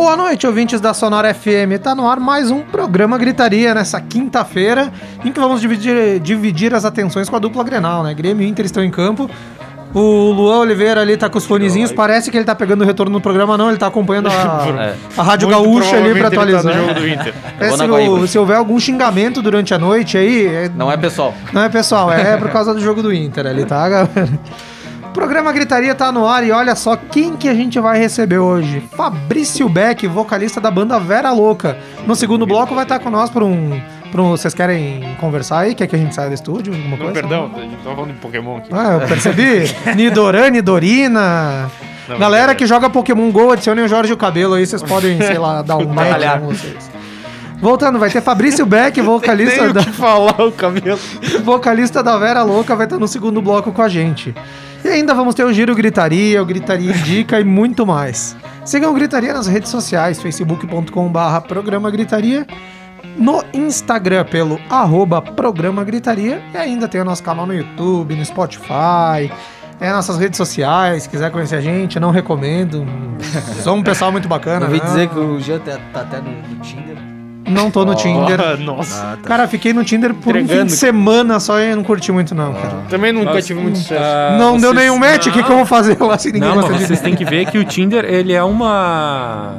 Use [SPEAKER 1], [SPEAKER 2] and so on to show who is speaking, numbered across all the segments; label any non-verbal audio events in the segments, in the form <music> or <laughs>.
[SPEAKER 1] Boa noite, ouvintes da Sonora FM. Tá no ar mais um programa Gritaria nessa quinta-feira, em que vamos dividir, dividir as atenções com a dupla Grenal, né? Grêmio e Inter estão em campo. O Luan Oliveira ali tá com os fonezinhos, parece que ele tá pegando o retorno no programa, não, ele tá acompanhando a, <laughs> a Rádio
[SPEAKER 2] Muito
[SPEAKER 1] Gaúcha ali pra
[SPEAKER 2] provavelmente ele tá
[SPEAKER 1] atualizar.
[SPEAKER 2] jogo do Inter.
[SPEAKER 1] É, se, o- se houver algum xingamento durante a noite aí, é-
[SPEAKER 3] Não é pessoal.
[SPEAKER 1] não é pessoal, é por causa do jogo do Inter ali, tá, galera? O programa Gritaria tá no ar e olha só quem que a gente vai receber hoje. Fabrício Beck, vocalista da banda Vera Louca. No segundo bloco vai estar com nós por um, por um- Vocês querem conversar aí? Quer que a gente saia do estúdio? Alguma
[SPEAKER 2] Não,
[SPEAKER 1] coisa?
[SPEAKER 2] perdão, a gente tava falando de Pokémon aqui.
[SPEAKER 1] Ah, eu percebi. <laughs> Nidoran, Nidorina.
[SPEAKER 2] Não,
[SPEAKER 1] Galera
[SPEAKER 2] não.
[SPEAKER 1] que joga Pokémon GO, adicionem o Jorge e o Cabelo aí, vocês podem, <laughs> sei lá, dar um match com vocês. Voltando, vai ter Fabrício Beck, <laughs> vocalista
[SPEAKER 2] Tenho
[SPEAKER 1] da,
[SPEAKER 2] que falar o cabelo.
[SPEAKER 1] vocalista da Vera Louca, vai estar no segundo bloco com a gente. E ainda vamos ter o Giro Gritaria, o Gritaria Indica e muito mais. Sigam o Gritaria nas redes sociais, facebook.com.br Programa Gritaria, no Instagram pelo arroba Programa Gritaria e ainda tem o nosso canal no YouTube, no Spotify, é nossas redes sociais, se quiser conhecer a gente, não recomendo. Somos um pessoal muito bacana.
[SPEAKER 4] Eu ouvi
[SPEAKER 1] né?
[SPEAKER 4] dizer que o Jean tá, tá até no, no Tinder.
[SPEAKER 1] Não tô no <laughs> Tinder.
[SPEAKER 2] Ah, <laughs> nossa.
[SPEAKER 1] Cara, fiquei no Tinder por um fim
[SPEAKER 2] Entregando.
[SPEAKER 1] de semana só e não curti muito não, cara.
[SPEAKER 2] Também nunca tive muito sucesso.
[SPEAKER 1] não deu
[SPEAKER 5] vocês-
[SPEAKER 1] nenhum match, o que, que eu vou fazer lá se ninguém
[SPEAKER 5] Não,
[SPEAKER 1] gosta
[SPEAKER 5] vocês têm que ver que o Tinder, ele é uma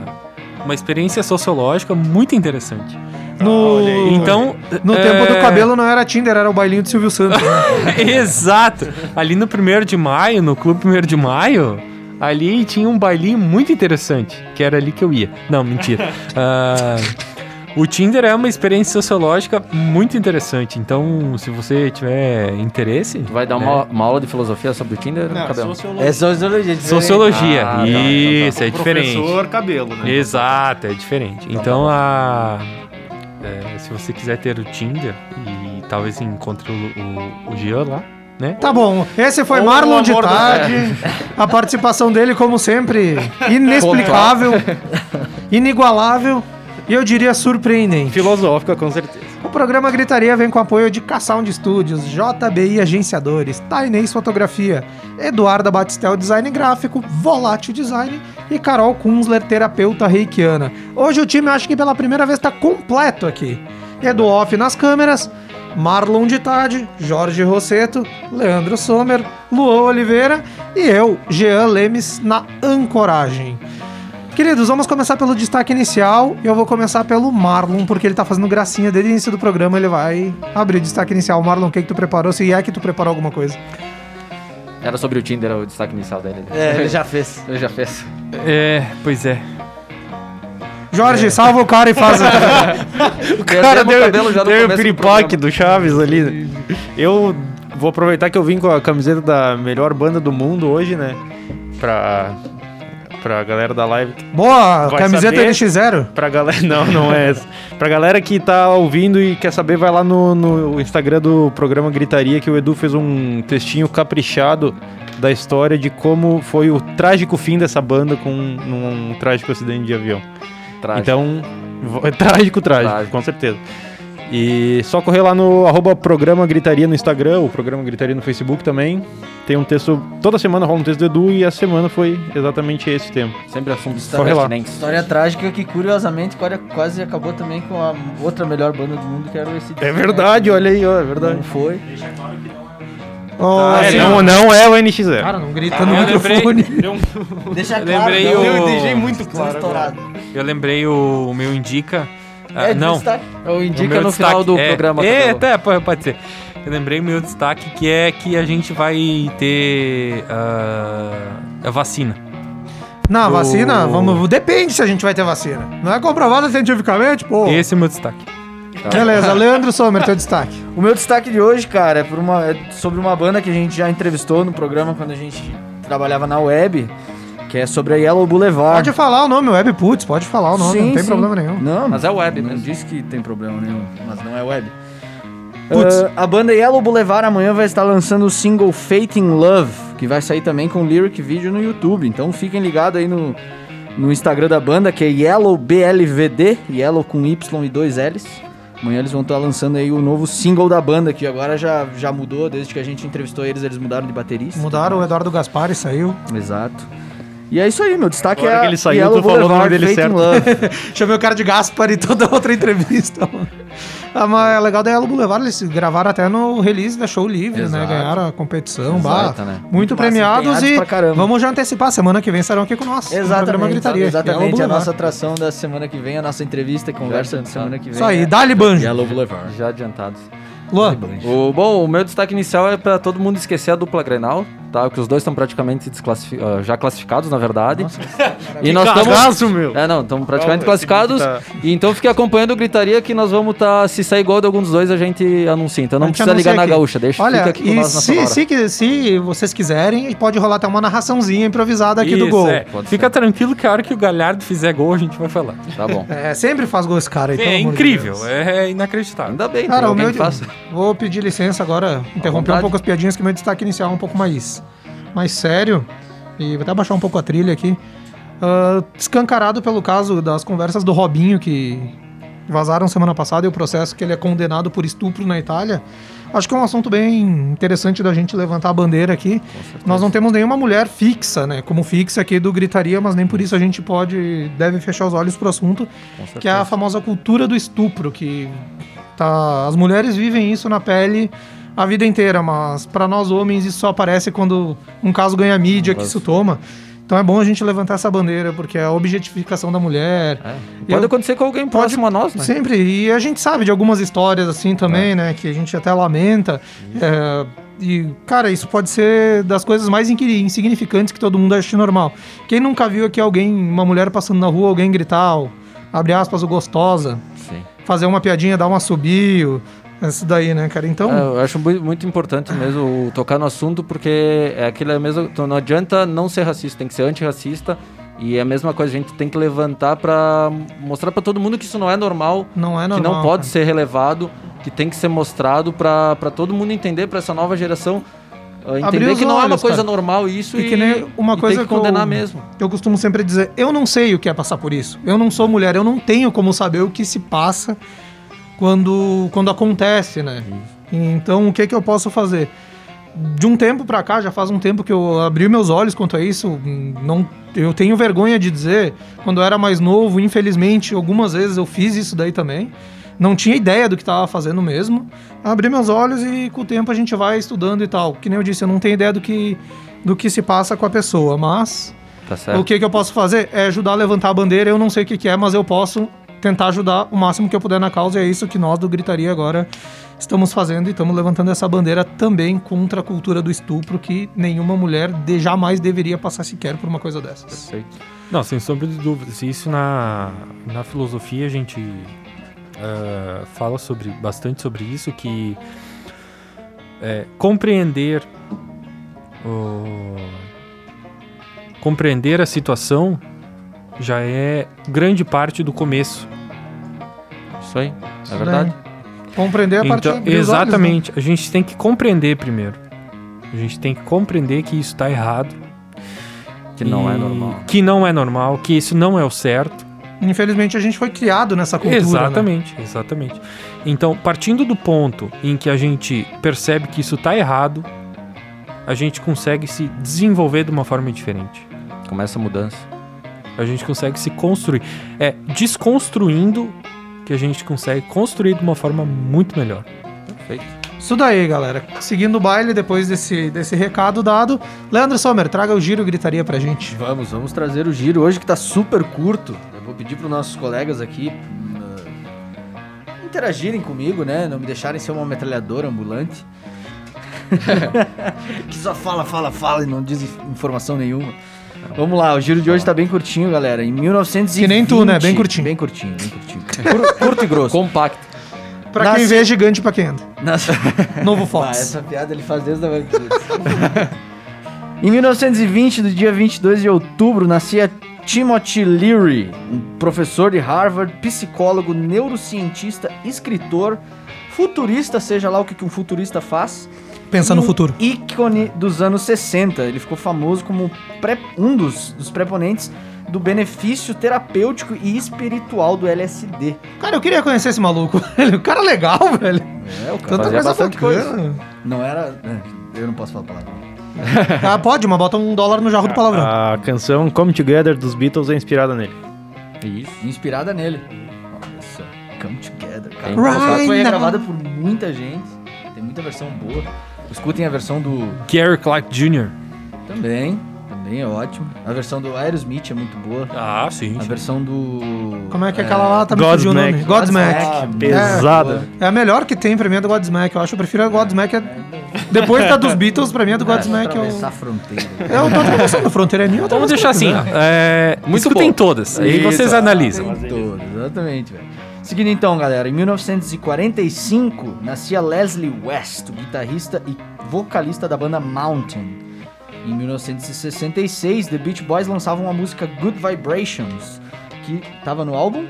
[SPEAKER 5] uma experiência sociológica muito interessante.
[SPEAKER 1] No,
[SPEAKER 2] Olha aí.
[SPEAKER 5] Então,
[SPEAKER 1] no
[SPEAKER 5] é,
[SPEAKER 1] tempo do cabelo não era Tinder, era o bailinho do Silvio Santos. né? <laughs>
[SPEAKER 5] Exato. Ali no 1 de maio, no Clube 1 de maio, ali tinha um bailinho muito interessante, que era ali que eu ia. Não, mentira. Ah, o Tinder é uma experiência sociológica muito interessante. Então, se você tiver interesse,
[SPEAKER 3] Vai dar
[SPEAKER 5] né?
[SPEAKER 3] uma, uma aula de filosofia sobre o Tinder no cabelo.
[SPEAKER 4] É sociologia. diferente.
[SPEAKER 5] Sociologia.
[SPEAKER 3] Ah, tá,
[SPEAKER 5] Isso, é diferente.
[SPEAKER 2] Professor cabelo, né?
[SPEAKER 5] Exato, é diferente. Então, a, é, se você quiser ter o Tinder e talvez encontre o, o, o Jean lá, né?
[SPEAKER 1] Tá bom, esse foi
[SPEAKER 2] Ou
[SPEAKER 1] Marlon de
[SPEAKER 2] do-
[SPEAKER 1] tarde. A participação dele, como sempre, inexplicável, inigualável e eu diria surpreendente.
[SPEAKER 2] Filosófica, com certeza.
[SPEAKER 1] O programa Gritaria vem com apoio de K-Sound Studios, JBI Agenciadores, Tainês Fotografia, Eduarda Batistel Design Gráfico, Volátil Design e Carol Kunzler, terapeuta reikiana. Hoje o time acho que pela primeira vez está completo aqui. Edu Off nas câmeras, Marlon de Tarde, Jorge Rosseto, Leandro Sommer, Luan Oliveira e eu, Jean Lemes, na ancoragem. Queridos, vamos começar pelo destaque inicial. Eu vou começar pelo Marlon, porque ele tá fazendo gracinha desde o início do programa. Ele vai abrir o destaque inicial. Marlon, o que, que tu preparou? Se é que tu preparou alguma coisa.
[SPEAKER 3] Era sobre o Tinder, o destaque inicial dele.
[SPEAKER 4] É, ele já fez. <laughs>
[SPEAKER 3] Ele já fez.
[SPEAKER 5] É, pois é.
[SPEAKER 1] Jorge, salva o cara e faz.
[SPEAKER 3] O <laughs> cara deu, cabelo já
[SPEAKER 2] Teve o
[SPEAKER 3] do
[SPEAKER 2] piripaque
[SPEAKER 3] programa.
[SPEAKER 2] do Chaves ali. <laughs> Eu vou aproveitar que eu vim com a camiseta da melhor banda do mundo hoje, né? Pra, pra galera da live.
[SPEAKER 1] Boa,
[SPEAKER 2] Vai
[SPEAKER 1] camiseta
[SPEAKER 2] saber.
[SPEAKER 1] NX0.
[SPEAKER 2] Pra galera. <laughs> Não, não é essa. Pra galera que tá ouvindo e quer saber, vai lá no, no Instagram do programa Gritaria, que o Edu fez um textinho caprichado da história de como foi o trágico fim dessa banda com um, trágico acidente de avião.
[SPEAKER 3] Trágico.
[SPEAKER 2] Então, é <laughs> trágico, trágico,
[SPEAKER 3] Trágico.
[SPEAKER 2] com certeza. E só correr lá no arroba programa Gritaria no Instagram, o programa Gritaria no Facebook também. Tem um texto, toda semana rola um texto do Edu e a semana foi exatamente esse tema.
[SPEAKER 3] Sempre assuntos
[SPEAKER 2] Corre lá.
[SPEAKER 4] História trágica que, curiosamente, quase- quase acabou também com a outra melhor banda do mundo, que era o AC/DC,
[SPEAKER 2] É
[SPEAKER 4] né?
[SPEAKER 2] verdade, olha aí, ó, é verdade.
[SPEAKER 4] Não foi.
[SPEAKER 1] Ó,
[SPEAKER 2] É,
[SPEAKER 1] assim,
[SPEAKER 2] não, não é o NX0.
[SPEAKER 1] Cara, não grita no
[SPEAKER 5] Eu lembrei,
[SPEAKER 1] microfone. <laughs>
[SPEAKER 4] Deixa
[SPEAKER 5] Eu
[SPEAKER 4] claro.
[SPEAKER 5] lembrei
[SPEAKER 4] não.
[SPEAKER 5] o-
[SPEAKER 4] Eu
[SPEAKER 5] deixei
[SPEAKER 2] muito
[SPEAKER 4] Estão estourado.
[SPEAKER 5] eu lembrei o, o meu indica. Ah,
[SPEAKER 4] É,
[SPEAKER 5] não,
[SPEAKER 4] destaque.
[SPEAKER 3] Eu
[SPEAKER 5] o
[SPEAKER 3] indico
[SPEAKER 5] meu
[SPEAKER 3] no
[SPEAKER 5] destaque
[SPEAKER 3] final do
[SPEAKER 5] é,
[SPEAKER 3] programa.
[SPEAKER 5] É, até, pode, pode ser. Eu lembrei o meu destaque que é que a gente vai ter ah, a vacina.
[SPEAKER 1] Na
[SPEAKER 5] Do-
[SPEAKER 1] vacina, vamos. Depende se a gente vai ter vacina. Não é comprovado cientificamente, pô.
[SPEAKER 5] Esse é o meu destaque.
[SPEAKER 1] Beleza, <laughs> Leandro Sommer, teu destaque.
[SPEAKER 4] O meu destaque de hoje, cara, é, por uma, é sobre uma banda que a gente já entrevistou no programa quando a gente trabalhava na web. Que é sobre a Yellow Boulevard.
[SPEAKER 1] Pode falar o nome, Web Putz, pode falar o nome,
[SPEAKER 4] Sim,
[SPEAKER 1] não tem
[SPEAKER 4] sim.
[SPEAKER 1] problema nenhum.
[SPEAKER 4] Não,
[SPEAKER 3] Mas é web
[SPEAKER 4] não
[SPEAKER 3] mesmo.
[SPEAKER 4] disse que tem problema nenhum, mas não é web.
[SPEAKER 1] Putz.
[SPEAKER 4] Ah, a banda Yellow Boulevard amanhã vai estar lançando o single Fate in Love, que vai sair também com lyric vídeo no YouTube. Então fiquem ligados aí no, no Instagram da banda, que é Yellow BLVD, Yellow com Y e dois L's. Amanhã eles vão estar lançando aí o novo single da banda, que agora já, já mudou, desde que a gente entrevistou eles, eles mudaram de baterista.
[SPEAKER 1] Mudaram, o Eduardo Gaspari saiu.
[SPEAKER 4] Exato. E é isso aí, meu destaque
[SPEAKER 2] Agora
[SPEAKER 4] é
[SPEAKER 2] que ele saiu,
[SPEAKER 4] Yellow
[SPEAKER 2] tu falou o nome
[SPEAKER 4] Boulevard,
[SPEAKER 2] dele certo.
[SPEAKER 1] Chamei <laughs> o cara de Gaspari toda outra entrevista. Ah, mas é legal da Yellow Boulevard, eles gravaram até no release da Show Livre, né?
[SPEAKER 4] Exato.
[SPEAKER 1] Ganharam a competição,
[SPEAKER 3] Exato,
[SPEAKER 1] bah,
[SPEAKER 3] né?
[SPEAKER 1] muito
[SPEAKER 4] Massa,
[SPEAKER 1] premiados e vamos já antecipar, semana que vem estarão aqui com nós.
[SPEAKER 4] Exatamente,
[SPEAKER 1] Gritaria,
[SPEAKER 4] exatamente. A
[SPEAKER 1] Boulevard.
[SPEAKER 4] nossa atração da semana que vem, a nossa entrevista e conversa de semana que vem.
[SPEAKER 1] Isso aí,
[SPEAKER 4] é
[SPEAKER 1] dá-lhe banjo.
[SPEAKER 4] Yellow Boulevard.
[SPEAKER 3] Já adiantados.
[SPEAKER 1] Luan,
[SPEAKER 3] O, bom, o meu destaque inicial é pra todo mundo esquecer a dupla Grenal, tá? Que os dois estão praticamente desclassifi- ah, já classificados, na verdade. <laughs> e nós estamos...
[SPEAKER 2] Meu!
[SPEAKER 3] É, não, estamos praticamente
[SPEAKER 2] Calma,
[SPEAKER 3] classificados.
[SPEAKER 2] vídeo
[SPEAKER 3] E então fique acompanhando o Gritaria que nós vamos estar... se sair igual de algum dos dois, a gente anuncia. Então não precisa ligar
[SPEAKER 1] anuncia
[SPEAKER 3] na
[SPEAKER 1] aqui.
[SPEAKER 3] gaúcha, deixa
[SPEAKER 1] Olha,
[SPEAKER 3] fica aqui com
[SPEAKER 1] e
[SPEAKER 3] nós na
[SPEAKER 1] se, se, vocês quiserem, pode rolar até uma narraçãozinha improvisada aqui do
[SPEAKER 5] Isso,
[SPEAKER 1] gol.
[SPEAKER 5] é. Fica tranquilo que a hora que o Galhardo fizer gol, a gente vai falar.
[SPEAKER 3] Tá bom.
[SPEAKER 1] É, sempre faz gol esse cara aí, pelo
[SPEAKER 5] É
[SPEAKER 1] de
[SPEAKER 5] incrível, é inacreditável.
[SPEAKER 3] Ainda bem,
[SPEAKER 1] Cara, o meu.
[SPEAKER 3] que faça.
[SPEAKER 1] Vou pedir licença agora, interromper um pouco as piadinhas, que meu destaque inicial é um pouco mais, mais sério. E vou até baixar um pouco a trilha aqui. Ah, escancarado pelo caso das conversas do Robinho, que vazaram semana passada, e o processo que ele é condenado por estupro na Itália. Acho que é um assunto bem interessante da gente levantar a bandeira aqui. Nós não temos nenhuma mulher fixa, né? Como fixa aqui do Gritaria, mas nem por isso a gente pode, deve fechar os olhos pro assunto, que é a famosa cultura do estupro, que tá, as mulheres vivem isso na pele a vida inteira, mas para nós homens isso só aparece quando um caso ganha mídia que isso toma. Então é bom a gente levantar essa bandeira, porque é a objetificação da mulher.
[SPEAKER 3] É. Pode
[SPEAKER 1] Eu-
[SPEAKER 3] acontecer com alguém próximo a nós, né?
[SPEAKER 1] Sempre. E a gente sabe de algumas histórias assim também, né? Que a gente até lamenta. É, e, cara, isso pode ser das coisas mais insignificantes que todo mundo acha normal. Quem nunca viu aqui alguém, uma mulher passando na rua, alguém gritar, abre aspas, o gostosa. Fazer uma piadinha, dar um assobio. Isso daí, né, cara? Então.
[SPEAKER 3] É, eu acho mui- muito importante mesmo tocar no assunto, porque é aquilo é mesmo. então Não adianta não ser racista, tem que ser antirracista. E é a mesma coisa, a gente tem que levantar pra mostrar pra todo mundo que isso não é normal,
[SPEAKER 1] Não é
[SPEAKER 3] que
[SPEAKER 1] normal.
[SPEAKER 3] não pode
[SPEAKER 1] cara.
[SPEAKER 3] ser relevado, que tem que ser mostrado pra pra todo mundo entender, pra essa nova geração entender que não é uma coisa
[SPEAKER 1] cara.
[SPEAKER 3] normal isso
[SPEAKER 1] E
[SPEAKER 3] e,
[SPEAKER 1] que nem uma coisa
[SPEAKER 3] tem que
[SPEAKER 1] que eu-
[SPEAKER 3] condenar mesmo.
[SPEAKER 1] Eu costumo sempre dizer, eu não sei o que é passar por isso. Eu não sou mulher, eu não tenho como saber o que se passa quando, quando acontece, né? Então, o que que eu posso fazer? De um tempo pra cá, já faz um tempo que eu abri meus olhos quanto a isso. Não, eu tenho vergonha de dizer, quando eu era mais novo, infelizmente, algumas vezes eu fiz isso daí também. Não tinha ideia do que estava fazendo mesmo. Abri meus olhos e com o tempo a gente vai estudando e tal. Que nem eu disse, eu não tenho ideia do que, do que se passa com a pessoa, mas
[SPEAKER 3] Tá certo?
[SPEAKER 1] o que, que eu posso fazer? É ajudar a levantar a bandeira. Eu não sei o que, que é, mas eu posso tentar ajudar o máximo que eu puder na causa. E é isso que nós do Gritaria agora estamos fazendo e estamos levantando essa bandeira também contra a cultura do estupro, que nenhuma mulher de, jamais deveria passar sequer por uma coisa dessas.
[SPEAKER 3] Perfeito.
[SPEAKER 5] Não, sem sombra de dúvidas. Isso na, na filosofia a gente ah, fala sobre, bastante sobre isso, que é, compreender o- compreender a situação já é grande parte do começo.
[SPEAKER 3] Isso aí, é verdade.
[SPEAKER 1] Compreender a partir
[SPEAKER 5] Então,
[SPEAKER 1] abrir os olhos, né?
[SPEAKER 5] exatamente. A gente tem que compreender primeiro. A gente tem que compreender que isso está errado.
[SPEAKER 3] Que não é normal.
[SPEAKER 5] Que não é normal, que isso não é o certo.
[SPEAKER 1] Infelizmente a gente foi criado nessa cultura. né?
[SPEAKER 5] exatamente, exatamente. Então, partindo do ponto em que a gente percebe que isso está errado, a gente consegue se desenvolver de uma forma diferente.
[SPEAKER 3] Começa a mudança.
[SPEAKER 5] A gente consegue se construir. É desconstruindo que a gente consegue construir de uma forma muito melhor.
[SPEAKER 3] Perfeito.
[SPEAKER 1] Isso daí, galera. Seguindo o baile, depois desse, desse recado dado, Leandro Sommer, traga o giro e gritaria pra gente.
[SPEAKER 4] Vamos, vamos trazer o giro hoje que tá super curto. Pedir para os nossos colegas aqui uh, interagirem comigo, né? Não me deixarem ser uma metralhadora ambulante. <laughs> que só fala, fala, fala e não diz inf- informação nenhuma. Vamos lá, o giro de hoje tá bem curtinho, galera. Em 1920...
[SPEAKER 1] Que nem tu, né? Bem curtinho.
[SPEAKER 4] Bem curtinho, bem curtinho. Cur- curto e grosso.
[SPEAKER 3] Compacto.
[SPEAKER 1] Pra
[SPEAKER 4] Nasce-
[SPEAKER 1] quem vê, gigante pra quem anda.
[SPEAKER 4] Nas- <laughs>
[SPEAKER 1] Novo
[SPEAKER 4] Ah,
[SPEAKER 1] Fox.
[SPEAKER 4] essa piada ele faz desde a. <laughs> Em 1920, no dia 22 de outubro, nascia Timothy Leary, um professor de Harvard, psicólogo, neurocientista, escritor, futurista, seja lá o que um futurista faz.
[SPEAKER 1] Pensa no
[SPEAKER 4] um
[SPEAKER 1] futuro.
[SPEAKER 4] ícone dos anos 60. Ele ficou famoso como um dos, dos preponentes do benefício terapêutico e espiritual do LSD.
[SPEAKER 1] Cara, eu queria conhecer esse maluco. <laughs> O cara é legal, velho.
[SPEAKER 4] É, o
[SPEAKER 1] Tanta
[SPEAKER 3] fazia
[SPEAKER 1] coisa bacana.
[SPEAKER 4] Não era. é, Eu não posso falar palavra. <laughs>
[SPEAKER 1] Ah, pode, mas bota um dólar no jarro do palavrão.
[SPEAKER 2] A canção Come Together dos Beatles é inspirada nele.
[SPEAKER 3] Isso.
[SPEAKER 4] Inspirada nele. Olha só. Come Together. Cara,
[SPEAKER 1] Right
[SPEAKER 4] foi
[SPEAKER 1] now.
[SPEAKER 4] gravada por muita gente. Tem muita versão boa. Escutem a versão do.
[SPEAKER 5] Gary Clark Jr.
[SPEAKER 4] Também. Também é ótimo. A versão do Aerosmith é muito boa.
[SPEAKER 5] Ah, sim.
[SPEAKER 4] A versão do.
[SPEAKER 1] Como é que é aquela lá? Tá
[SPEAKER 2] Godsmack.
[SPEAKER 1] nome. Godsmack.
[SPEAKER 4] Ah,
[SPEAKER 2] Pesada.
[SPEAKER 1] É a melhor que tem pra mim é do Godsmack. Eu acho que eu prefiro a Godsmack. é- Depois da dos Beatles, pra mim a do Godsmack é
[SPEAKER 4] a
[SPEAKER 1] o.
[SPEAKER 4] fronteira.
[SPEAKER 1] É o tô atravessando a fronteira é minha. eu
[SPEAKER 5] Vamos deixar assim, ó. É,
[SPEAKER 3] Muito
[SPEAKER 5] escutem
[SPEAKER 3] bom.
[SPEAKER 5] todas. Aí
[SPEAKER 4] Isso,
[SPEAKER 5] vocês analisam.
[SPEAKER 4] Tem todos, exatamente, velho. Seguindo então, galera, em 1945 nascia Leslie West, guitarrista e vocalista da banda Mountain. Em 1966, The Beach Boys lançavam a música Good Vibrations, que tava no álbum.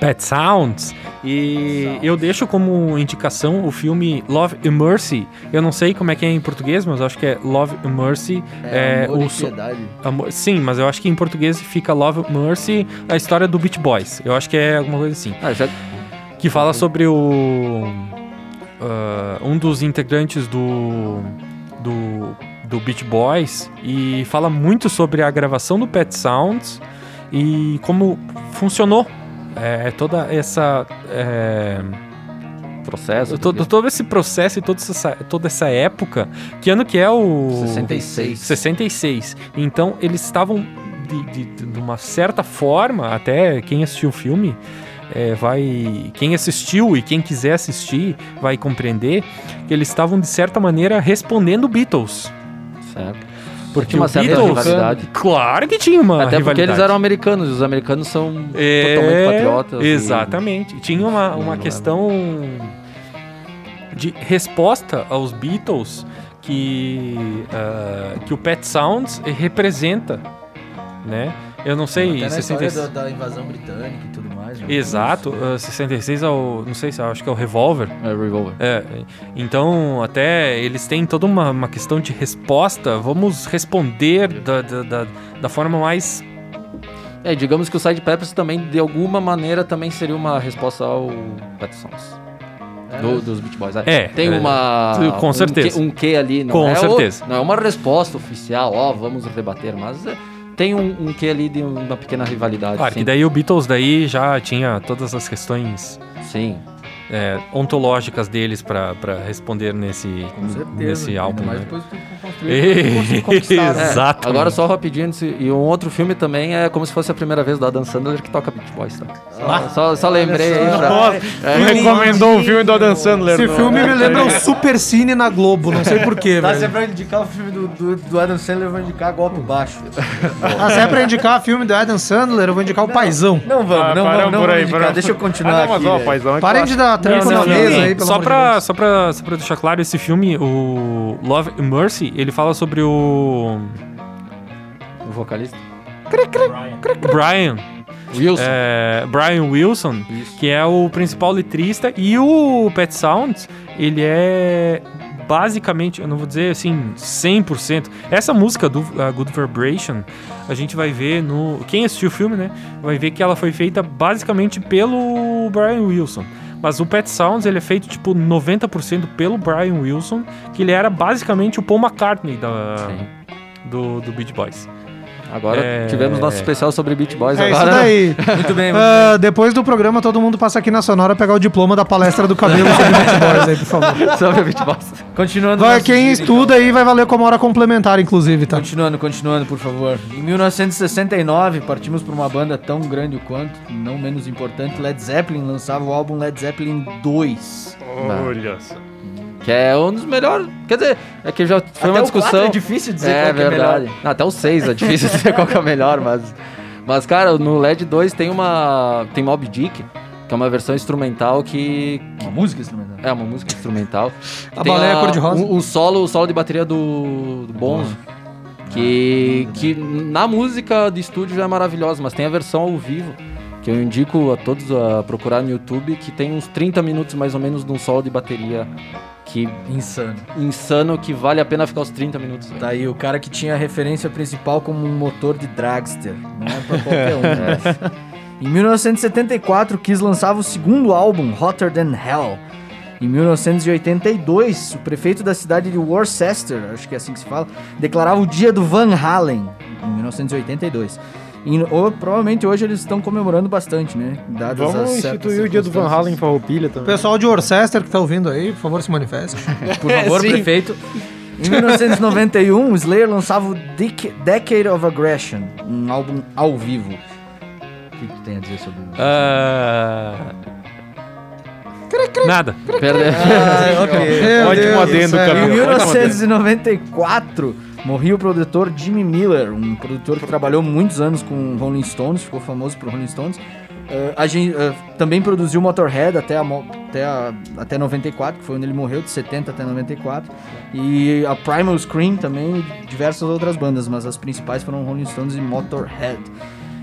[SPEAKER 5] Pet Sounds. E eu deixo como indicação o filme Love and Mercy. Eu não sei como é que é em português, mas eu acho que é Love and Mercy.
[SPEAKER 4] É, Amor
[SPEAKER 5] o so-. Amor- sim, mas eu acho que em português fica Love and Mercy, a história do Beach Boys. Eu acho que é alguma coisa assim.
[SPEAKER 3] Ah, já,
[SPEAKER 5] Que fala sobre o. ah, um dos integrantes do. do. Do Beach Boys. E fala muito sobre a gravação do Pet Sounds e como funcionou. É, toda essa. é,
[SPEAKER 3] processo.
[SPEAKER 5] todo, todo esse processo e toda essa, toda essa época. Que ano que é o.
[SPEAKER 3] 66.
[SPEAKER 5] 66. Então eles estavam de, de- de uma certa forma, até quem assistiu o filme é, vai. Quem assistiu e quem quiser assistir vai compreender que eles estavam de certa maneira respondendo
[SPEAKER 3] Certo.
[SPEAKER 5] Beatles. Porque
[SPEAKER 3] Tinha uma certa
[SPEAKER 5] Beatles,
[SPEAKER 3] rivalidade.
[SPEAKER 5] Claro que tinha uma
[SPEAKER 3] Até porque
[SPEAKER 5] rivalidade.
[SPEAKER 3] eles eram americanos, e os americanos são
[SPEAKER 5] É,
[SPEAKER 3] totalmente patriotas. e-
[SPEAKER 5] Exatamente. Tinha uma, uma
[SPEAKER 3] Não,
[SPEAKER 5] questão de resposta aos Beatles que, ah, que o Pet Sounds representa, né? Eu não sei,
[SPEAKER 4] Até na
[SPEAKER 5] 66
[SPEAKER 4] história da, da invasão britânica e mais. né?
[SPEAKER 5] Exato, ah, 66 é o, não sei se acho que é o Revolver.
[SPEAKER 3] É, Revolver.
[SPEAKER 5] É, então até eles têm toda uma, uma questão de resposta. Vamos responder da, da, da, da forma mais
[SPEAKER 3] É, digamos que o Side Peppers também, de alguma maneira, também seria uma resposta ao Pet Sounds. Do- dos Beach Boys.
[SPEAKER 5] É,
[SPEAKER 3] Tem
[SPEAKER 5] é,
[SPEAKER 3] uma.
[SPEAKER 5] com
[SPEAKER 3] um
[SPEAKER 5] certeza.
[SPEAKER 3] Um quê ali, não
[SPEAKER 5] Com
[SPEAKER 3] é o-
[SPEAKER 5] certeza.
[SPEAKER 3] não é uma resposta oficial, ó, vamos rebater, mas é, tem um, um quê ali de uma pequena rivalidade.
[SPEAKER 5] Claro,
[SPEAKER 3] sim.
[SPEAKER 5] que daí o Beatles daí já tinha todas as questões
[SPEAKER 3] Sim.
[SPEAKER 5] É, ontológicas deles pra pra responder nesse, nesse álbum. Né?
[SPEAKER 4] depois que construíram, conquistaram.
[SPEAKER 3] É,
[SPEAKER 5] Exato.
[SPEAKER 3] Agora só rapidinho, e um outro filme também é como se fosse a primeira vez do Adam Sandler que toca Beach Boys, tá? Só, só, só lembrei aí pra...
[SPEAKER 2] Nossa,
[SPEAKER 3] É,
[SPEAKER 2] recomendou o filme do Adam Sandler.
[SPEAKER 1] Esse filme me lembra o Super Cine na Globo, não sei porquê,
[SPEAKER 4] Tá, se é pra indicar o filme do, do, do Adam Sandler, eu vou indicar Golpe Baixo.
[SPEAKER 1] Ah, se é pra indicar filme do Adam Sandler, eu vou indicar o Paizão.
[SPEAKER 4] Não vamos,
[SPEAKER 2] Ah,
[SPEAKER 4] não vamos, não
[SPEAKER 2] por
[SPEAKER 4] vamos
[SPEAKER 2] aí,
[SPEAKER 4] indicar.
[SPEAKER 2] paramos.
[SPEAKER 4] Deixa eu continuar
[SPEAKER 2] Ah, não, mas
[SPEAKER 4] aqui.
[SPEAKER 2] ó,
[SPEAKER 4] velho.
[SPEAKER 2] paizão, é
[SPEAKER 1] Parem de dar trampo
[SPEAKER 4] não,
[SPEAKER 1] na
[SPEAKER 4] não,
[SPEAKER 1] mesa
[SPEAKER 4] não.
[SPEAKER 1] Aí,
[SPEAKER 5] só,
[SPEAKER 1] de
[SPEAKER 5] pra,
[SPEAKER 1] Deus.
[SPEAKER 5] só, pra, só pra deixar claro, esse filme, o Love and Mercy, ele fala sobre o
[SPEAKER 3] O vocalista.
[SPEAKER 5] Brian,
[SPEAKER 3] Wilson.
[SPEAKER 5] é, Brian Wilson, que é o principal letrista, e o Pet Sounds, ele é basicamente, eu não vou dizer assim, 100%. Essa música do uh, Good Vibration, a gente vai ver no... Quem assistiu o filme, né? Vai ver que ela foi feita basicamente pelo Brian Wilson. Mas o Pet Sounds, ele é feito, tipo, 90% pelo Brian Wilson, que ele era basicamente o Paul McCartney da,
[SPEAKER 3] Sim.
[SPEAKER 5] do, do Beach Boys.
[SPEAKER 3] Agora
[SPEAKER 5] é-
[SPEAKER 3] tivemos nosso especial sobre Beach Boys.
[SPEAKER 1] É isso
[SPEAKER 3] agora
[SPEAKER 1] daí. <laughs>
[SPEAKER 4] Muito bem,
[SPEAKER 1] Ah, depois do programa, todo mundo passa aqui na Sonora pegar o diploma da palestra do cabelo sobre Beach Boys aí, por favor. <laughs>
[SPEAKER 3] sobre Beach Boys.
[SPEAKER 4] Continuando.
[SPEAKER 1] Vai, quem estuda aí vai valer como hora complementar, inclusive, tá?
[SPEAKER 4] Continuando, continuando, por favor. Em 1969, partimos para uma banda tão grande quanto, não menos importante, Led Zeppelin lançava o álbum Led Zeppelin 2.
[SPEAKER 2] Olha só.
[SPEAKER 3] Que é um dos melhores. Quer dizer, é que já foi
[SPEAKER 4] Até
[SPEAKER 3] uma
[SPEAKER 4] o
[SPEAKER 3] discussão.
[SPEAKER 4] quatro é difícil dizer
[SPEAKER 3] é
[SPEAKER 4] qual que é
[SPEAKER 3] verdade.
[SPEAKER 4] melhor.
[SPEAKER 3] Não, até o 6 é difícil <laughs> dizer qual que é o melhor, mas. Mas, cara, no LED 2 tem uma. Tem Mob Dick, que é uma versão instrumental que.
[SPEAKER 4] Uma música instrumental.
[SPEAKER 3] É uma música instrumental. <laughs>
[SPEAKER 1] A
[SPEAKER 3] Tem
[SPEAKER 1] baleia cor-de-rosa.
[SPEAKER 3] Um, um solo, o solo de bateria do, do Bonzo. Que, que na música de estúdio já é maravilhosa, mas tem a versão ao vivo, que eu indico a todos a procurar no YouTube, que tem uns 30 minutos mais ou menos de um solo de bateria que
[SPEAKER 4] Insano.
[SPEAKER 3] insano que vale a pena ficar os 30 minutos.
[SPEAKER 4] Tá aí, o cara que tinha a referência principal como um motor de dragster. Não é pra qualquer um, <laughs> né? Em 1974, Kiss lançava o segundo álbum, Hotter Than Hell. Em 1982, o prefeito da cidade de Worcester, acho que é assim que se fala, declarava o dia do Van Halen, em 1982. E, ou, provavelmente hoje eles estão comemorando bastante, né? Dadas
[SPEAKER 2] Vamos
[SPEAKER 4] as
[SPEAKER 2] instituir o dia do Van Halen em. Farroupilha
[SPEAKER 1] O
[SPEAKER 2] também.
[SPEAKER 1] pessoal de Worcester que tá ouvindo aí, por favor, se manifeste. <laughs>
[SPEAKER 4] Por favor, <laughs> prefeito. Em 1991, o Slayer lançava o Dec- Decade of Aggression, um álbum ao vivo. O que, que tem a dizer sobre isso?
[SPEAKER 5] Ah, Nada.
[SPEAKER 3] Perde-
[SPEAKER 4] Ah,
[SPEAKER 2] Ótimo adendo. Camila.
[SPEAKER 4] Em
[SPEAKER 2] Ótimo adendo.
[SPEAKER 4] 1994, morria o produtor Jimmy Miller, um produtor que trabalhou muitos anos com Rolling Stones, ficou famoso por Rolling Stones. Eh, a gen- eh, também produziu Motorhead até, a, até, a- até 94, que foi onde ele morreu, de 70 até 94. E a Primal Scream também, e diversas outras bandas, mas as principais foram Rolling Stones e Motorhead.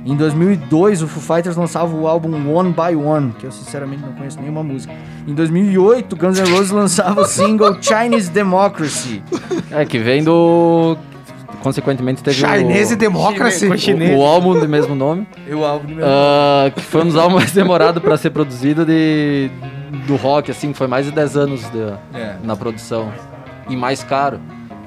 [SPEAKER 4] Em 2002, o Foo Fighters lançava o álbum One by One, que eu sinceramente não conheço nenhuma música. Em 2008, Guns N' Roses lançava o single <laughs> Chinese Democracy.
[SPEAKER 3] É, que vem do. Consequentemente teve
[SPEAKER 1] Chinese
[SPEAKER 3] o,
[SPEAKER 1] Democracy.
[SPEAKER 3] o, o álbum do mesmo nome.
[SPEAKER 4] E o álbum de
[SPEAKER 3] ah, que foi um dos álbuns mais demorados pra ser produzido de, do rock, assim, foi mais de 10 anos de-
[SPEAKER 4] É.
[SPEAKER 3] na produção. E mais caro.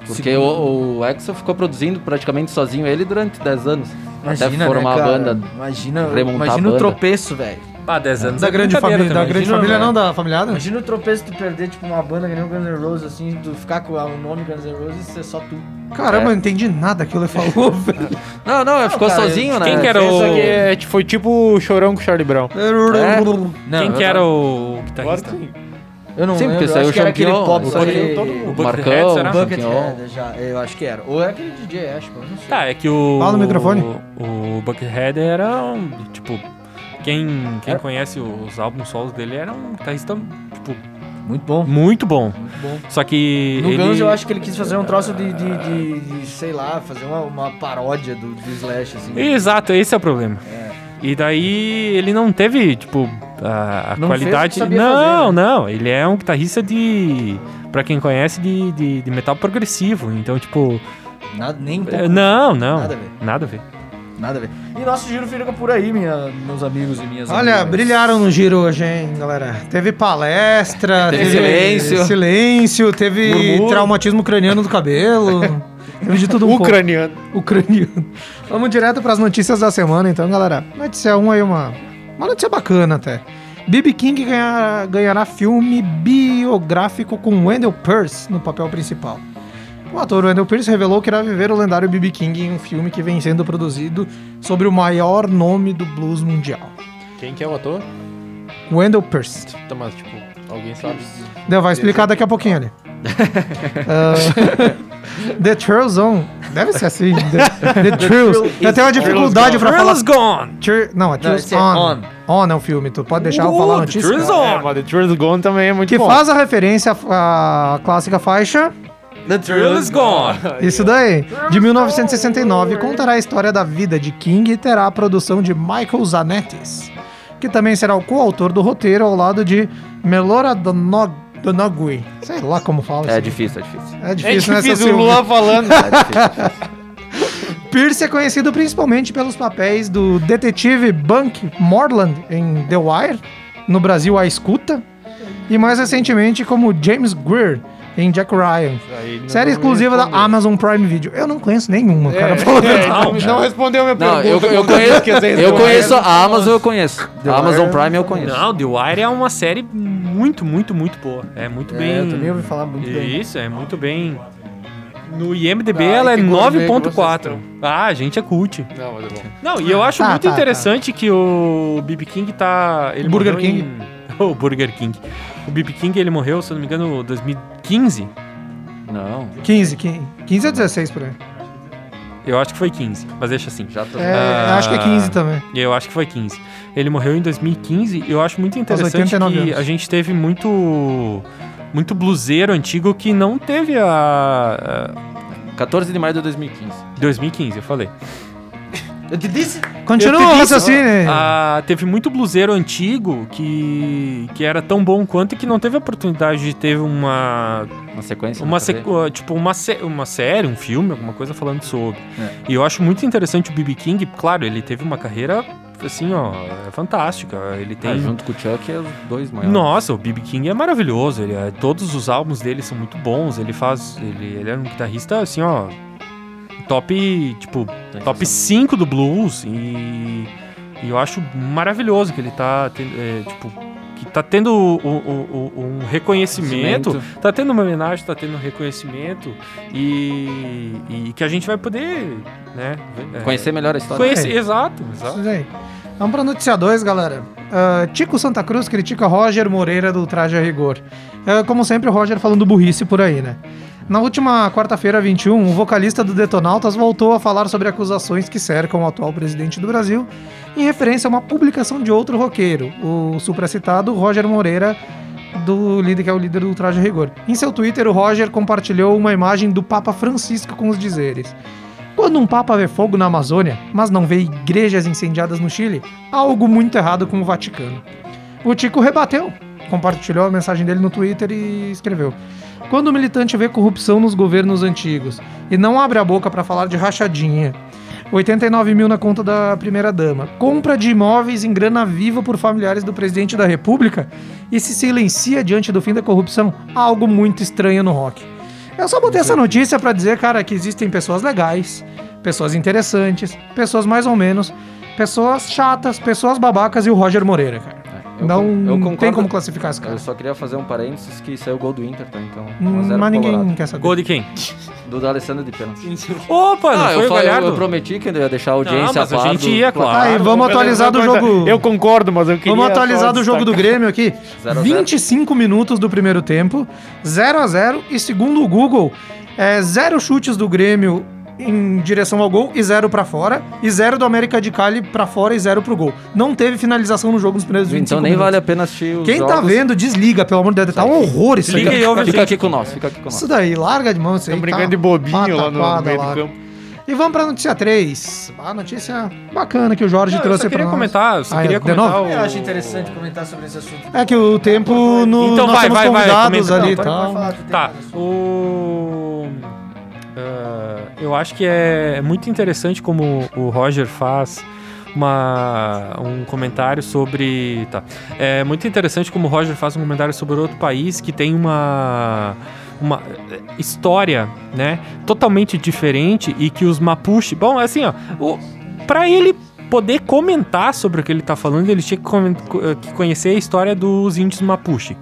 [SPEAKER 3] Porque o, o Axel ficou produzindo praticamente sozinho ele durante 10 anos. Até formar
[SPEAKER 4] né,
[SPEAKER 3] a banda.
[SPEAKER 4] Imagina,
[SPEAKER 3] remontar
[SPEAKER 4] imagina
[SPEAKER 3] a
[SPEAKER 4] o
[SPEAKER 3] banda.
[SPEAKER 4] tropeço, velho.
[SPEAKER 5] Ah, 10 anos.
[SPEAKER 1] Da
[SPEAKER 5] é
[SPEAKER 1] grande
[SPEAKER 5] brincadeira
[SPEAKER 1] família, da
[SPEAKER 5] também.
[SPEAKER 1] grande
[SPEAKER 4] Imagina,
[SPEAKER 1] família
[SPEAKER 4] né?
[SPEAKER 1] não, da familiada?
[SPEAKER 4] Imagina o tropeço de perder, tipo, uma banda que nem o Guns N' Roses, assim, tu ficar com o nome Guns N' Roses e ser só tu.
[SPEAKER 1] Caramba,
[SPEAKER 3] É.
[SPEAKER 1] eu não entendi nada que ele falou, <laughs> velho.
[SPEAKER 3] Não, não, ele ficou
[SPEAKER 4] cara,
[SPEAKER 3] sozinho, né?
[SPEAKER 5] Quem que era o...
[SPEAKER 2] que é, tipo, foi tipo o chorão com o Charlie Brown.
[SPEAKER 4] Não,
[SPEAKER 5] Quem
[SPEAKER 4] eu-
[SPEAKER 5] que era o guitarrista?
[SPEAKER 4] Eu não
[SPEAKER 3] Sim,
[SPEAKER 4] lembro,
[SPEAKER 3] porque
[SPEAKER 4] eu
[SPEAKER 3] saiu o
[SPEAKER 4] que era aquele
[SPEAKER 3] Champion,
[SPEAKER 4] pop,
[SPEAKER 3] o
[SPEAKER 4] que...
[SPEAKER 3] todo
[SPEAKER 5] O
[SPEAKER 3] Marcão,
[SPEAKER 5] será?
[SPEAKER 3] Champion.
[SPEAKER 4] Buckethead, já, eu acho que era. Ou é aquele DJ Ashton, eu não sei.
[SPEAKER 5] Tá, é que o...
[SPEAKER 1] Fala no microfone.
[SPEAKER 5] O, o Buckethead era um, tipo... Quem, quem
[SPEAKER 4] Era-
[SPEAKER 5] conhece os álbuns solos dele era um guitarrista, tipo,
[SPEAKER 4] Muito bom.
[SPEAKER 5] muito bom.
[SPEAKER 4] Muito bom.
[SPEAKER 5] Só que
[SPEAKER 4] No
[SPEAKER 5] ele...
[SPEAKER 4] Guns eu acho que ele quis fazer um troço de, de, de- de, sei lá, fazer uma, uma paródia do, do Slash, assim.
[SPEAKER 5] Exato, esse é o problema. E daí ele não teve, tipo, a, a
[SPEAKER 4] Não
[SPEAKER 5] qualidade.
[SPEAKER 4] fez o que sabia
[SPEAKER 5] não,
[SPEAKER 4] fazer, né?
[SPEAKER 5] não. Ele é um guitarrista de. Pra quem conhece, de, de, de metal progressivo. Então, tipo.
[SPEAKER 4] Nada, nem um
[SPEAKER 5] é,
[SPEAKER 4] pouco.
[SPEAKER 5] não, não.
[SPEAKER 4] Nada a ver.
[SPEAKER 5] Nada a ver.
[SPEAKER 4] Nada a ver. E nosso giro fica por aí, minha, meus amigos e minhas
[SPEAKER 1] Olha,
[SPEAKER 4] amigas.
[SPEAKER 1] brilharam no giro hoje, hein, galera. Teve palestra,
[SPEAKER 3] Teve
[SPEAKER 1] teve,
[SPEAKER 3] silêncio.
[SPEAKER 1] silêncio, teve
[SPEAKER 3] Murmúrio.
[SPEAKER 1] traumatismo craniano do cabelo. Teve de tudo um pouco.
[SPEAKER 2] Ucraniano.
[SPEAKER 1] Ucraniano. Vamos direto para as notícias da semana, então, galera. Notícia 1 aí, uma, uma notícia bacana até. B.B. King ganha- ganhará filme biográfico com Wendell Pierce no papel principal. O ator Wendell Pierce revelou que irá viver o lendário B.B. King em um filme que vem sendo produzido sobre o maior nome do blues mundial.
[SPEAKER 2] Quem que é o ator?
[SPEAKER 1] Wendell Pierce.
[SPEAKER 2] Tá, mas, tipo, alguém sabe?
[SPEAKER 1] Deu, vai explicar daqui a pouquinho ali. Ah, <laughs> the Trail Zone. Deve ser assim. The, <laughs> the Trails. Eu tenho uma dificuldade pra falar.
[SPEAKER 5] Thrills Gone!
[SPEAKER 1] Tra- Não, é Trails
[SPEAKER 4] é
[SPEAKER 1] on.
[SPEAKER 4] On.
[SPEAKER 1] on. é o filme. Tu pode deixar eu
[SPEAKER 5] Uh,
[SPEAKER 1] falar a
[SPEAKER 5] The
[SPEAKER 1] notícia?
[SPEAKER 5] Trails
[SPEAKER 2] É,
[SPEAKER 5] On!
[SPEAKER 2] mas The Truth Gone também é muito
[SPEAKER 1] Que
[SPEAKER 2] bom.
[SPEAKER 1] faz a referência à à clássica faixa.
[SPEAKER 5] The Thrill is Gone! <laughs>
[SPEAKER 1] Isso daí. De 1969, contará a história da vida de King e terá a produção de Michael Zanetti, que também será o coautor do roteiro ao lado de Melora Donog Donogui. Sei lá como fala
[SPEAKER 3] É
[SPEAKER 1] isso.
[SPEAKER 3] difícil, é difícil.
[SPEAKER 1] É
[SPEAKER 2] É
[SPEAKER 1] difícil, né,
[SPEAKER 2] difícil o? Lula falando.
[SPEAKER 3] É difícil.
[SPEAKER 1] Pierce é conhecido principalmente pelos papéis do detetive Bunk Morland em The Wire, no Brasil A Escuta, e mais recentemente como James Greer em Jack Ryan. Série exclusiva da. Amazon Prime Video. Eu não conheço nenhuma, cara.
[SPEAKER 2] É,
[SPEAKER 1] pra falar a
[SPEAKER 2] é,
[SPEAKER 1] verdade.
[SPEAKER 2] não, não respondeu a minha
[SPEAKER 3] Não,
[SPEAKER 2] pergunta.
[SPEAKER 3] eu, eu
[SPEAKER 2] como
[SPEAKER 3] conheço, eu conheço a Amazon, eu conheço. A Amazon
[SPEAKER 4] Wire-
[SPEAKER 3] Prime eu conheço.
[SPEAKER 5] Não, The Wire é uma série muito, muito, muito boa. É muito bem.
[SPEAKER 4] É, eu também ouvi falar muito bem.
[SPEAKER 5] Isso, é muito bem. No IMDB
[SPEAKER 2] Ah,
[SPEAKER 5] ela é
[SPEAKER 2] que gourmet que
[SPEAKER 5] 9.4. Ah, a gente é cult.
[SPEAKER 2] Não, mas é bom.
[SPEAKER 5] Não, e eu acho
[SPEAKER 1] Tá,
[SPEAKER 5] muito
[SPEAKER 1] tá,
[SPEAKER 5] interessante que o BB King tá. Ele
[SPEAKER 1] Burger King.
[SPEAKER 5] em- <laughs> o Burger King. O BB King ele morreu, se eu não me engano, em 2015.
[SPEAKER 3] Não,
[SPEAKER 1] 15, 15, 15 a 16 por aí.
[SPEAKER 5] Eu acho que foi 15, mas deixa assim.
[SPEAKER 3] já tô...
[SPEAKER 1] É,
[SPEAKER 5] Ah.
[SPEAKER 1] acho que é 15 também.
[SPEAKER 5] Eu acho que foi 15. Ele morreu em 2015 e eu acho muito interessante
[SPEAKER 1] 89
[SPEAKER 5] que
[SPEAKER 1] anos.
[SPEAKER 5] a gente teve muito muito bluseiro antigo que não teve a, a
[SPEAKER 3] 14 de maio de 2015.
[SPEAKER 5] 2015, eu falei.
[SPEAKER 3] Eu te disse.
[SPEAKER 1] Continua o raciocínio.
[SPEAKER 5] Ah, teve muito bluseiro antigo que, que era tão bom quanto e que não teve a oportunidade de ter uma
[SPEAKER 3] Uma sequência.
[SPEAKER 5] uma
[SPEAKER 3] TV.
[SPEAKER 5] sequ- tipo uma, sé- uma série, um filme, alguma coisa falando sobre.
[SPEAKER 3] É.
[SPEAKER 5] E eu acho muito interessante o BB King, claro, ele teve uma carreira assim, ó, é fantástica. Ele tem
[SPEAKER 3] Ah, junto com o Chuck é os dois maiores.
[SPEAKER 5] Nossa, o BB King é maravilhoso. Ele é- todos os álbuns dele são muito bons. Ele faz. Ele, ele é um guitarrista assim, ó. Top. Tipo, top 5 do blues. E, e eu acho maravilhoso que ele tá. é, tipo. Que tá tendo o- o- o- um reconhecimento.
[SPEAKER 3] Reconhecimento.
[SPEAKER 5] Tá tendo uma homenagem, tá tendo um reconhecimento. E, e que a gente vai poder. Né, é,
[SPEAKER 3] Conhecer melhor a história.
[SPEAKER 5] conhecer. Exato, exato.
[SPEAKER 1] Isso aí. Vamos pra notícia 2, galera. Ah, Tico Santa Cruz critica Roger Moreira do Traje a Rigor. Ah, como sempre, o Roger falando burrice por aí, né? Na última quarta-feira, 21, o vocalista do Detonautas voltou a falar sobre acusações que cercam o atual presidente do Brasil, em referência a uma publicação de outro roqueiro, o supracitado Roger Moreira, do líder que é o líder do Traje Rigor. Em seu Twitter, o Roger compartilhou uma imagem do Papa Francisco com os dizeres: quando um Papa vê fogo na Amazônia, mas não vê igrejas incendiadas no Chile, há algo muito errado com o Vaticano. O Tico rebateu, compartilhou a mensagem dele no Twitter e escreveu: Quando o militante vê corrupção nos governos antigos e não abre a boca para falar de rachadinha, 89 mil na conta da primeira-dama, compra de imóveis em grana viva por familiares do presidente da República e se silencia diante do fim da corrupção, algo muito estranho no rock. Eu só botei essa notícia pra dizer, cara, que existem pessoas legais, pessoas interessantes, pessoas mais ou menos, pessoas chatas, pessoas babacas e o Roger Moreira, cara.
[SPEAKER 3] Eu
[SPEAKER 1] não
[SPEAKER 3] eu
[SPEAKER 1] tem
[SPEAKER 3] concordo.
[SPEAKER 1] como classificar esse cara.
[SPEAKER 3] Eu só queria fazer um parênteses que saiu o gol do Inter, tá? Então.
[SPEAKER 1] Hum,
[SPEAKER 3] 1 a 0
[SPEAKER 1] mas ninguém
[SPEAKER 3] Colorado.
[SPEAKER 1] quer saber.
[SPEAKER 5] Gol de quem?
[SPEAKER 3] Do D'Alessandro de pênalti. <laughs>
[SPEAKER 5] Opa, não
[SPEAKER 3] Ah,
[SPEAKER 5] foi
[SPEAKER 3] eu,
[SPEAKER 5] o
[SPEAKER 3] falei, eu, prometi que eu ia deixar a audiência
[SPEAKER 5] mas a
[SPEAKER 3] par
[SPEAKER 5] gente
[SPEAKER 3] do-
[SPEAKER 5] ia, claro.
[SPEAKER 1] Aí, vamos atualizar do jogo.
[SPEAKER 2] Eu concordo, mas eu queria.
[SPEAKER 1] Vamos atualizar do jogo do. Grêmio aqui.
[SPEAKER 3] Zero a
[SPEAKER 1] 25 minutos do primeiro tempo, 0 a 0 e segundo o Google, é zero chutes do Grêmio em direção ao gol e zero pra fora, e zero do América de Cali pra fora e zero pro gol. Não teve finalização no jogo nos primeiros 25
[SPEAKER 3] Então nem
[SPEAKER 1] minutos.
[SPEAKER 3] vale a pena assistir os
[SPEAKER 1] Quem
[SPEAKER 3] jogos.
[SPEAKER 1] tá vendo, desliga, pelo amor de Deus. Tá um horror isso aí.
[SPEAKER 5] E ouve
[SPEAKER 3] Fica aqui com nós, fica aqui com
[SPEAKER 1] Isso
[SPEAKER 3] nós.
[SPEAKER 1] daí, larga de mão isso aí.
[SPEAKER 2] Estão brincando
[SPEAKER 1] tá
[SPEAKER 2] de bobinho lá no, no meio
[SPEAKER 1] lá.
[SPEAKER 2] do campo.
[SPEAKER 1] E vamos pra notícia 3. A notícia bacana que o Jorge
[SPEAKER 5] Não, eu
[SPEAKER 1] trouxe
[SPEAKER 5] só
[SPEAKER 1] pra
[SPEAKER 5] queria
[SPEAKER 1] nós.
[SPEAKER 5] comentar, eu só
[SPEAKER 1] Ah, é,
[SPEAKER 5] queria
[SPEAKER 1] de
[SPEAKER 5] comentar o...
[SPEAKER 4] Eu acho interessante comentar sobre esse assunto.
[SPEAKER 1] É que o tempo no,
[SPEAKER 5] Então
[SPEAKER 1] nós
[SPEAKER 5] vai,
[SPEAKER 1] temos
[SPEAKER 5] vai, vai, comenta.
[SPEAKER 1] ali e tal.
[SPEAKER 4] falar, tu tem
[SPEAKER 5] Tá, o... ah, eu acho que é muito interessante como o Roger faz uma, um comentário sobre... Tá. É muito interessante como o Roger faz um comentário sobre outro país que tem uma... Uma história, né? Totalmente diferente e que os Mapuche... Bom, assim, ó... O, pra ele poder comentar sobre o que ele tá falando, ele tinha que, que conhecer a história dos índios Mapuche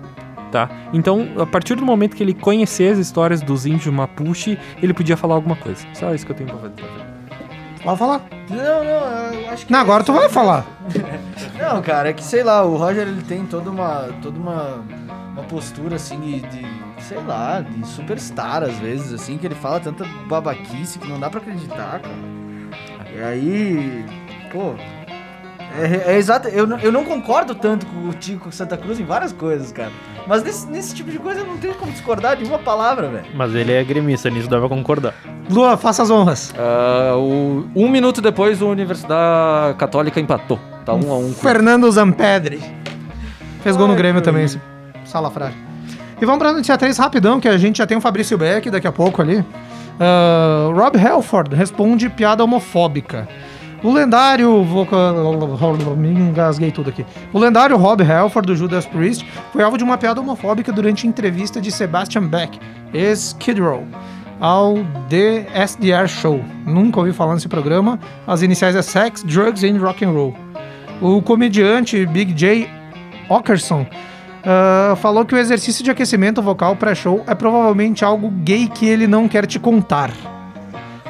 [SPEAKER 5] tá? Então, a partir do momento que ele conhecer as histórias dos índios Mapuche, ele podia falar alguma coisa. Só isso que eu tenho pra fazer.
[SPEAKER 1] Pode falar.
[SPEAKER 4] Não, não, eu acho que.
[SPEAKER 1] Não, agora tu vai falar. <laughs>
[SPEAKER 4] Não, cara, é que sei lá, o Roger ele tem toda uma, toda uma, uma postura assim de, de, sei lá, de superstar às vezes, assim, que ele fala tanta babaquice que não dá pra acreditar, cara. E aí, pô, é, é exato, eu, não- eu não concordo tanto com o Tico Santa Cruz em várias coisas, cara. Mas nesse, nesse tipo de coisa eu não tenho como discordar de uma palavra, velho.
[SPEAKER 2] Mas ele é gremista, nisso dá pra concordar.
[SPEAKER 1] Lua, faça as honras.
[SPEAKER 3] Ah, o- um minuto depois, a Universidade Católica empatou. Tá um a um.
[SPEAKER 1] Fernando Zampedri. Fez gol no Grêmio também, esse salafrário. E vamos pra notícia 3 rapidão, que a gente já tem o Fabrício Beck daqui a pouco ali. Ah, Rob Halford responde piada homofóbica. O lendário. Me <laughs> engasguei tudo aqui. O lendário Rob Halford, do Judas Priest, foi alvo de uma piada homofóbica durante entrevista de Sebastian Beck, ex-Kid Row, ao The SDR Show. Nunca ouvi falar nesse programa. As iniciais é Sex, Drugs and Rock and Roll. O comediante Big J. Ockerson ah, falou que o exercício de aquecimento vocal pré-show é provavelmente algo gay que ele não quer te contar.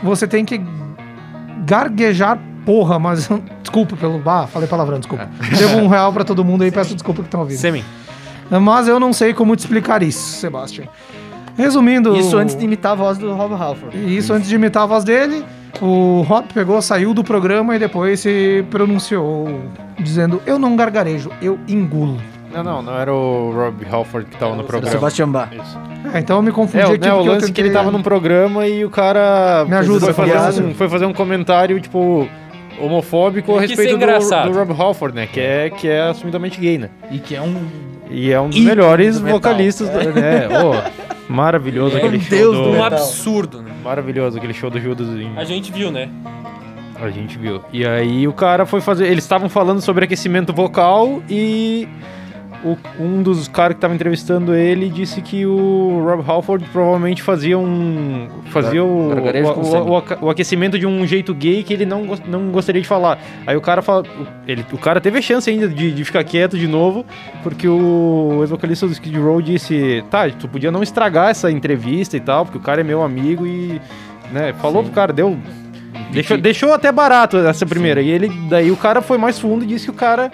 [SPEAKER 1] Você tem que garguejar porra, mas desculpa pelo. Ah, falei palavrão, desculpa. Devo um real pra todo mundo aí, peço desculpa que estão ouvindo.
[SPEAKER 5] Semi.
[SPEAKER 1] Mas eu não sei como te explicar isso, Sebastian. Resumindo.
[SPEAKER 4] Isso antes de imitar a voz do Rob Halford.
[SPEAKER 1] Isso antes de imitar a voz dele, o Rob pegou, saiu do programa e depois se pronunciou, dizendo: Eu não gargarejo, eu engulo.
[SPEAKER 2] Não, não, não era o Rob Halford que tava no programa.
[SPEAKER 4] Sebastian Bach.
[SPEAKER 2] Isso.
[SPEAKER 1] É, então eu me confundi
[SPEAKER 2] É, o,
[SPEAKER 1] aqui
[SPEAKER 2] né, o
[SPEAKER 1] porque eu
[SPEAKER 2] lance que ele
[SPEAKER 1] tentei-
[SPEAKER 2] tava num programa e o cara
[SPEAKER 1] Me ajuda,
[SPEAKER 2] foi, fazer um, foi fazer um comentário, tipo, homofóbico a
[SPEAKER 5] Tem que ser
[SPEAKER 2] respeito do,
[SPEAKER 5] engraçado.
[SPEAKER 2] do Rob Halford, né? Que é, que é assumidamente gay, né?
[SPEAKER 4] E que é um.
[SPEAKER 2] E é um dos melhores
[SPEAKER 4] do
[SPEAKER 2] vocalistas, do, né? Ô, maravilhoso
[SPEAKER 5] É
[SPEAKER 2] aquele
[SPEAKER 4] um
[SPEAKER 2] show
[SPEAKER 4] deus
[SPEAKER 2] do...
[SPEAKER 4] do
[SPEAKER 5] Um absurdo, né?
[SPEAKER 2] Maravilhoso aquele show do Judas em...
[SPEAKER 5] A gente viu, né?
[SPEAKER 2] A gente viu. E aí o cara foi fazer. Eles estavam falando sobre aquecimento vocal e o- um dos caras que tava entrevistando ele disse que o Rob Halford provavelmente fazia um. fazia o, o, o, aquecimento de um jeito gay que ele não, não gostaria de falar. Aí o cara fala. Ele, o cara teve a chance ainda de, de ficar quieto de novo, porque o ex-vocalista do Skid Row disse: tá, tu podia não estragar essa entrevista e tal, porque o cara é meu amigo e. Né, falou pro cara, deu. Deixou, deixou até barato essa primeira. E ele, daí o cara foi mais fundo e disse que o cara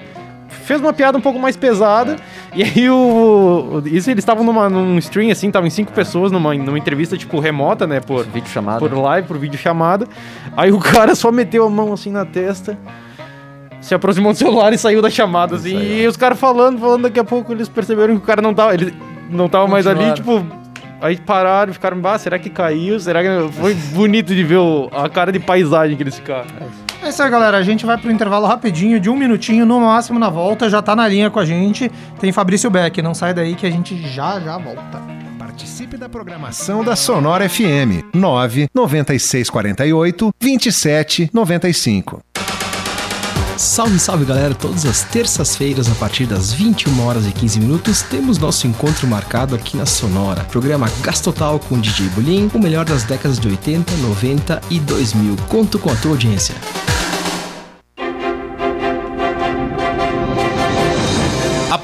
[SPEAKER 2] fez uma piada um pouco mais pesada. E aí o. Isso eles estavam numa, num stream, assim, estavam em cinco pessoas numa, numa entrevista, tipo, remota, né? Por,
[SPEAKER 3] Vídeo chamado.
[SPEAKER 2] por live, por vídeo chamada. Aí o cara só meteu a mão assim na testa. Se aproximou do celular e saiu da chamada, assim. E os caras falando, falando, daqui a pouco eles perceberam que o cara não tava. Ele não tava mais ali, tipo. Aí pararam ficaram, bah, será que caiu? Será que. Foi bonito de ver o- a cara de paisagem que eles ficaram.
[SPEAKER 1] É isso aí, galera. A gente vai pro intervalo rapidinho, de um minutinho, no máximo na volta. Já tá na linha com a gente. Tem Fabrício Beck. Não sai daí que a gente já, já volta.
[SPEAKER 6] Participe da programação da Sonora FM 9 9648 2795.
[SPEAKER 7] Salve, salve galera! Todas as terças-feiras, a partir das 21 horas e 15 minutos, temos nosso encontro marcado aqui na Sonora. Programa Gastotal com DJ Bulim, o melhor das décadas de 80, 90 e 2000. Conto com a tua audiência.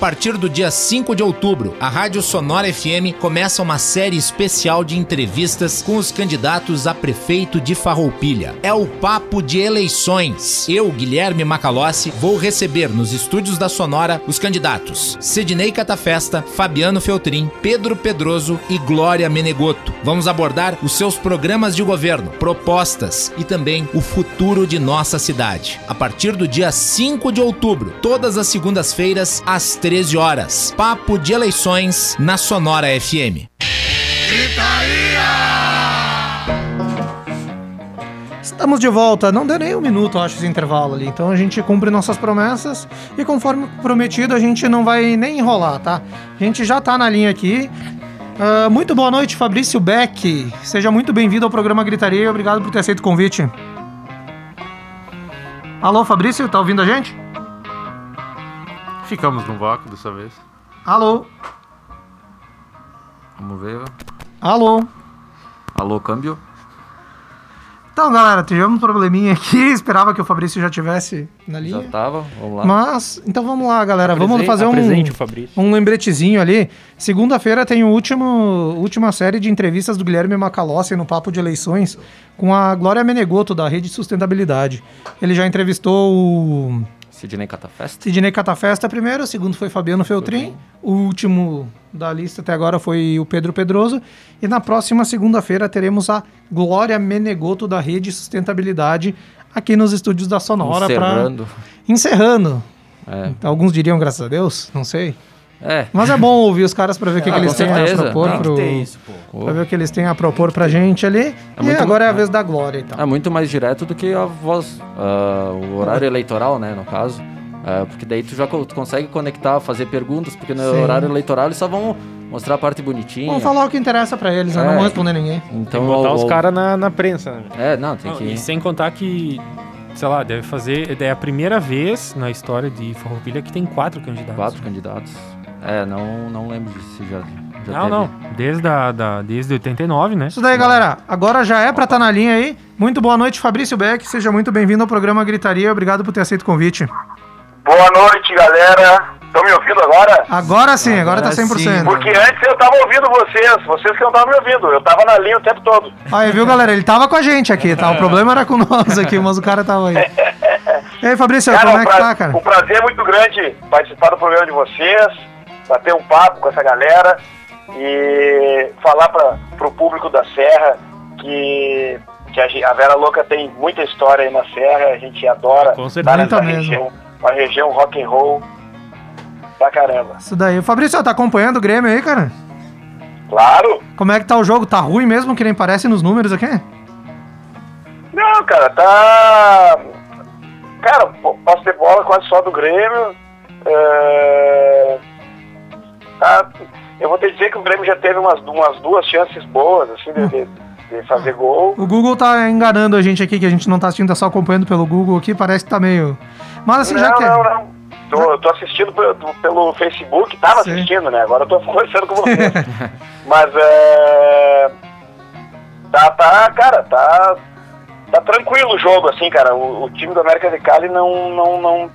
[SPEAKER 8] Partir do dia 5 de outubro, a Rádio Sonora FM começa uma série especial de entrevistas com os candidatos a prefeito de Farroupilha. É o Papo de Eleições. Eu, Guilherme Macalossi, vou receber nos estúdios da Sonora os candidatos Sidney Catafesta, Fabiano Feltrin, Pedro Pedroso e Glória Menegoto. Vamos abordar os seus programas de governo, propostas e também o futuro de nossa cidade. A partir do dia 5 de outubro, todas as segundas-feiras, às 13 horas. Papo de eleições na Sonora FM.
[SPEAKER 1] Estamos de volta. Não deu nem um minuto, acho, esse intervalo ali. Então a gente cumpre nossas promessas. E conforme prometido, a gente não vai nem enrolar, tá? A gente já tá na linha aqui. Ah, muito boa noite, Fabrício Beck. Seja muito bem-vindo ao programa Gritaria obrigado por ter aceito o convite. Alô, Fabrício, tá ouvindo a gente?
[SPEAKER 2] Ficamos no vácuo dessa vez.
[SPEAKER 1] Alô?
[SPEAKER 3] Vamos ver.
[SPEAKER 1] Alô?
[SPEAKER 3] Alô, câmbio?
[SPEAKER 1] Então, galera, tivemos um probleminha aqui. <laughs> Esperava que o Fabrício já tivesse na linha.
[SPEAKER 3] Já tava, vamos lá.
[SPEAKER 1] Mas, então vamos lá, galera. Vamos fazer um, um lembretezinho ali. Segunda-feira tem o último, última série de entrevistas do Guilherme Macalossi no Papo de Eleições com a Glória Menegoto, da Rede Sustentabilidade. Ele já entrevistou o
[SPEAKER 3] Sidney Catafesta.
[SPEAKER 1] Sidney Catafesta primeiro, o segundo foi Fabiano Feltrin, o último da lista até agora foi o Pedro Pedroso, e na próxima segunda-feira teremos a Glória Menegoto da Rede Sustentabilidade aqui nos estúdios da Sonora
[SPEAKER 3] Encerrando.
[SPEAKER 1] encerrando.
[SPEAKER 3] É.
[SPEAKER 1] Alguns diriam graças a Deus, não sei.
[SPEAKER 3] É.
[SPEAKER 1] Mas é bom ouvir os caras para ver o que,
[SPEAKER 3] Ah,
[SPEAKER 1] que eles
[SPEAKER 3] com
[SPEAKER 1] têm a
[SPEAKER 3] certeza.
[SPEAKER 1] propor pro,
[SPEAKER 4] ter isso, pô.
[SPEAKER 1] pra ver o que eles têm a propor pra gente ali. e
[SPEAKER 3] muito-
[SPEAKER 1] agora é a vez da Glória e tal.
[SPEAKER 3] É muito mais direto do que a voz, ah, o horário eleitoral, né, no caso. Ah, porque daí tu já co- tu consegue conectar, fazer perguntas, porque no
[SPEAKER 1] Sim.
[SPEAKER 3] horário eleitoral eles só vão mostrar a parte bonitinha.
[SPEAKER 1] Vamos falar o que interessa pra eles, né? não
[SPEAKER 3] É.
[SPEAKER 1] vão responder ninguém.
[SPEAKER 3] Então,
[SPEAKER 2] Tem que botar
[SPEAKER 3] o-
[SPEAKER 2] os caras na, na prensa, né?
[SPEAKER 3] É, não, tem
[SPEAKER 5] Não,
[SPEAKER 3] que...
[SPEAKER 5] E sem contar que, sei lá, deve fazer. É a primeira vez na história de Farroupilha que tem quatro candidatos.
[SPEAKER 3] Quatro candidatos. É, não, não lembro de se já, já
[SPEAKER 5] Não,
[SPEAKER 3] teve.
[SPEAKER 5] não. Desde, a, da, desde 89, né?
[SPEAKER 1] Isso daí, galera. Agora já é pra estar na linha aí. Muito boa noite, Fabrício Beck. Seja muito bem-vindo ao programa Gritaria. Obrigado por ter aceito o convite.
[SPEAKER 9] Boa noite, galera. Estão me ouvindo agora?
[SPEAKER 1] Agora sim, agora, tá 100%.
[SPEAKER 9] Porque antes eu tava ouvindo vocês, vocês que não estavam me ouvindo. Eu tava na linha o tempo todo.
[SPEAKER 1] Aí, viu, galera? Ele tava com a gente aqui, tá? O problema era com nós aqui, mas o cara tava aí. <laughs> E aí, Fabrício,
[SPEAKER 9] Cara,
[SPEAKER 1] como é que
[SPEAKER 9] pra-
[SPEAKER 1] tá, cara?
[SPEAKER 9] um prazer é muito grande participar do programa de vocês, bater um papo com essa galera e falar para o público da Serra que, que a, a Vera Louca tem muita história aí na Serra, a gente adora
[SPEAKER 2] Com
[SPEAKER 9] estar
[SPEAKER 2] certeza.
[SPEAKER 9] nessa
[SPEAKER 1] mesmo.
[SPEAKER 9] região, uma região rock and roll. pra caramba.
[SPEAKER 1] Isso daí. Fabrício, tá acompanhando o Grêmio aí, cara?
[SPEAKER 9] Claro.
[SPEAKER 1] Como é que tá o jogo? Tá ruim mesmo, que nem parece nos números aqui?
[SPEAKER 9] Não, cara, tá. Cara, po- posse de bola quase só do Grêmio. É... Tá... Eu vou te dizer que o Grêmio já teve umas, umas duas chances boas, assim, de, de- de fazer gol.
[SPEAKER 1] O Google tá enganando a gente aqui, que a gente não tá assistindo, tá só acompanhando pelo Google aqui, parece que tá meio. Mas assim, já
[SPEAKER 9] não,
[SPEAKER 1] que.
[SPEAKER 9] não, não. Tô, tô assistindo pelo, pelo Facebook, tava
[SPEAKER 1] Sim.
[SPEAKER 9] assistindo, né? Agora eu tô <laughs> conversando com você. <laughs> Mas é. Tá, tá, cara, tá. Tá tranquilo o jogo, assim, cara. O, o time do América de Cali não. não, não,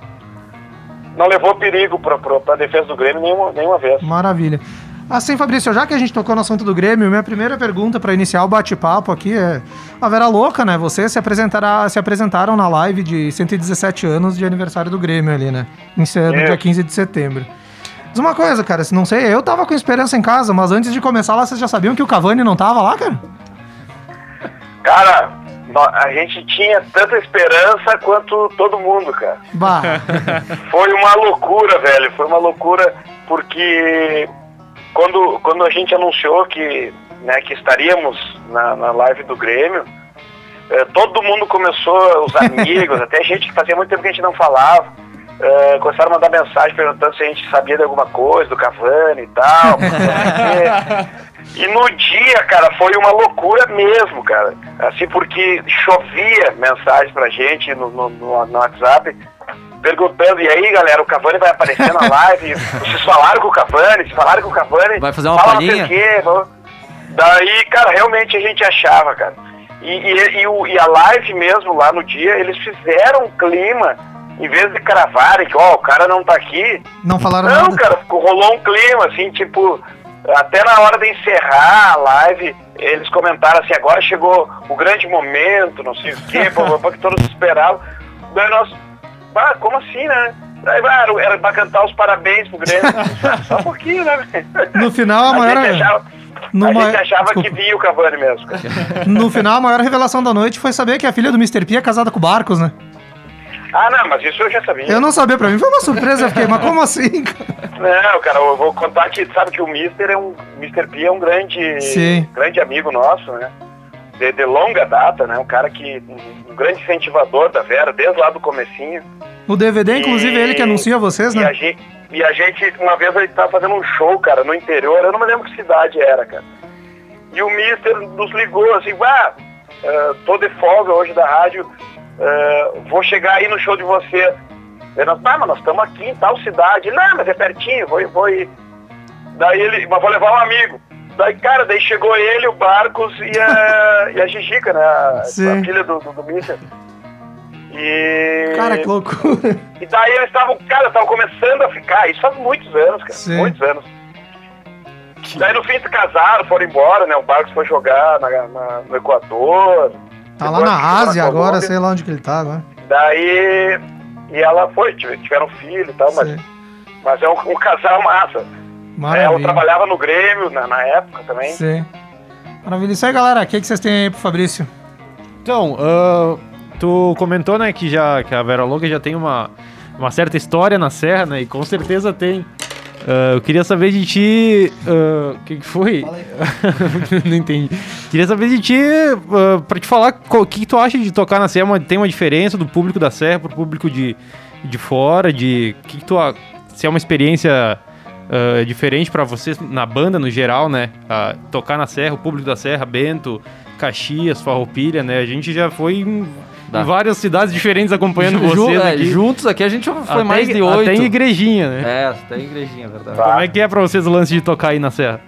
[SPEAKER 9] não levou perigo pra, pra, pra defesa do Grêmio nenhuma, nenhuma vez.
[SPEAKER 1] Maravilha. Assim, Fabrício, já que a gente tocou no assunto do Grêmio, minha primeira pergunta para iniciar o bate-papo aqui é: a Vera Louca, né? Vocês se, apresentará, se apresentaram na live de 117 anos de aniversário do Grêmio ali, né? Em, no
[SPEAKER 9] Isso.
[SPEAKER 1] dia 15 de setembro. Diz uma coisa, cara, se não sei, eu tava com esperança em casa, mas antes de começar lá, vocês já sabiam que o Cavani não tava lá, cara?
[SPEAKER 9] Cara, a gente tinha tanta esperança quanto todo mundo, cara.
[SPEAKER 1] Bah. <laughs>
[SPEAKER 9] Foi uma loucura, velho. Foi uma loucura porque quando, quando a gente anunciou que, né, que estaríamos na, na live do Grêmio, eh, todo mundo começou, os <laughs> amigos, até gente que fazia muito tempo que a gente não falava, eh, começaram a mandar mensagem perguntando se a gente sabia de alguma coisa, do Cavani e tal. <laughs> E no dia, cara, foi uma loucura mesmo, cara. Assim, porque chovia mensagem pra gente no, no, no- WhatsApp, perguntando, e aí, galera, o Cavani vai aparecer na live? Vocês falaram com o Cavani? Vocês falaram com o Cavani?
[SPEAKER 3] Vai fazer uma
[SPEAKER 9] Fala
[SPEAKER 3] palhinha?
[SPEAKER 9] quê, Daí, cara, realmente a gente achava, cara. E, e, e o- e a live mesmo, lá no dia, eles fizeram um clima, em vez de cravarem que, ó, o cara não tá aqui,
[SPEAKER 1] Não falaram
[SPEAKER 9] não,
[SPEAKER 1] nada.
[SPEAKER 9] cara, ficou- rolou um clima, assim, tipo, até na hora de encerrar a live, eles comentaram assim, agora chegou o grande momento, não sei o quê, <laughs> papapá, que todos esperavam. Daí nós, ah, como assim, né? Daí, ah, era- pra cantar os parabéns pro Grêmio. <laughs> Só um pouquinho, né?
[SPEAKER 1] No final, a maior-
[SPEAKER 9] gente achava,
[SPEAKER 1] no
[SPEAKER 9] a
[SPEAKER 1] ma-
[SPEAKER 9] gente achava
[SPEAKER 1] Desculpa.
[SPEAKER 9] que via o Cavani mesmo. cara.
[SPEAKER 1] No final, a maior revelação da noite foi saber que a filha do Mr. P é casada com o Barcos, né?
[SPEAKER 9] Ah, não, mas isso eu já sabia.
[SPEAKER 1] Eu não sabia, pra mim foi uma surpresa, eu fiquei, mas como assim, <laughs> cara?
[SPEAKER 9] Não, cara, eu vou contar que sabe que o Mister é um Mr. P é um grande
[SPEAKER 1] Sim.
[SPEAKER 9] grande amigo nosso, né? De, de longa data, né? Um cara que um, grande incentivador da Vera desde lá do comecinho.
[SPEAKER 1] O DVD, inclusive, é ele que anuncia vocês,
[SPEAKER 9] E
[SPEAKER 1] né?
[SPEAKER 9] a gente, e a gente uma vez gente tava fazendo um show, cara, no interior, eu não me lembro que cidade era, cara. E o Mister nos ligou assim, vá, eh, tô de folga hoje da rádio, eh, vou chegar aí no show de você. Nós, ah, mas nós estamos aqui em tal cidade. Não, mas é pertinho, vou, vou ir. Daí ele, mas vou levar um amigo. Daí, cara, daí chegou ele, o Barcos e a, <laughs> e a Gigica, né? A,
[SPEAKER 1] Sim.
[SPEAKER 9] a filha do, do, do. E.
[SPEAKER 1] Cara, que loucura. <laughs>
[SPEAKER 9] E daí eles estavam, cara, estavam começando a ficar, isso faz muitos anos, cara,
[SPEAKER 1] Sim.
[SPEAKER 9] muitos anos. Daí no fim se casaram, foram embora, né? O Barcos foi jogar na- na- no Equador.
[SPEAKER 1] Tá lá na Ásia agora,
[SPEAKER 9] Colômbia.
[SPEAKER 1] sei lá onde que ele tá agora.
[SPEAKER 9] Daí. E ela foi, tive- tiveram filho e tal, mas, mas é um, um casal massa. Ela
[SPEAKER 1] Maravilha.
[SPEAKER 9] trabalhava no Grêmio na, na época também.
[SPEAKER 1] Sim. Maravilha. Isso aí, galera. O que, que vocês têm aí pro Fabrício?
[SPEAKER 2] Então, ah, tu comentou, né, que, já, que a Vera Louca já tem uma, uma certa história na Serra, né? E com certeza tem. Ah, eu queria saber de ti. ah, O que, que foi? <laughs> Não entendi. Queria saber de ti, ah, pra te falar, o que, que tu acha de tocar na Serra? Tem uma diferença do público da Serra pro público de, de fora? De, que, que tu, se é uma experiência ah, diferente pra vocês na banda no geral, né? Tocar na Serra, o público da Serra, Bento, Caxias, Farroupilha, né? A gente já foi em,
[SPEAKER 3] Dá.
[SPEAKER 2] em várias cidades diferentes acompanhando <laughs>
[SPEAKER 3] Ju-
[SPEAKER 2] vocês
[SPEAKER 3] é,
[SPEAKER 2] aqui.
[SPEAKER 3] juntos aqui a gente foi
[SPEAKER 2] Até
[SPEAKER 3] mais de oito.
[SPEAKER 2] Até em igrejinha, né?
[SPEAKER 3] É, até em igrejinha, é verdade.
[SPEAKER 2] Como é que é pra vocês o lance de tocar aí na Serra?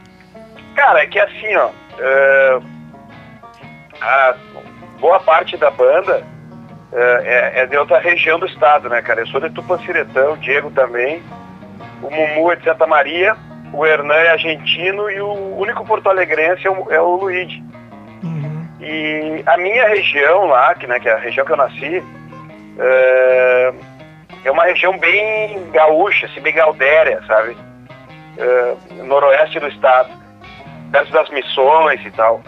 [SPEAKER 9] Cara, é que assim, ó. é, a boa parte da banda é, é- é de outra região do estado, né, cara? Eu sou de Tupanciretão, o Diego também. O Mumu é de Santa Maria, o Hernan é argentino e o único porto-alegrense é o, é o Luigi. E a minha região lá, que, né, que é a região que eu nasci, é, é uma região bem gaúcha, assim, bem gaudéria, sabe? É, noroeste do estado, perto das missões e tal.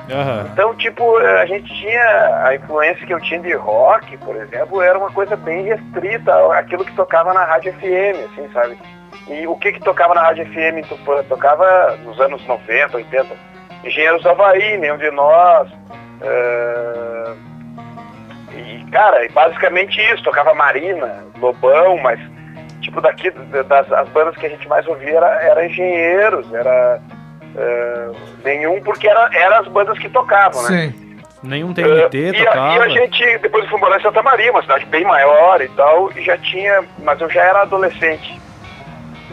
[SPEAKER 9] Então, tipo, a gente tinha a influência que eu tinha de rock, por exemplo, era uma coisa bem restrita àquilo que tocava na rádio FM, assim, sabe? E o que que tocava na Rádio FM em Tupã? Tocava nos anos 90, 80. Engenheiros do Havaí, nenhum de nós. Eh, e, cara, basicamente isso. Tocava Marina, Lobão, mas tipo daqui, das as bandas que a gente mais ouvia era, era Engenheiros, era... eh, nenhum, porque era, eram as bandas que tocavam, né?
[SPEAKER 1] Sim.
[SPEAKER 2] Nenhum TNT
[SPEAKER 9] e, a,
[SPEAKER 2] tocava.
[SPEAKER 9] e a gente, depois eu fui morar em Santa Maria, uma cidade bem maior e tal, e já tinha, mas eu já era adolescente.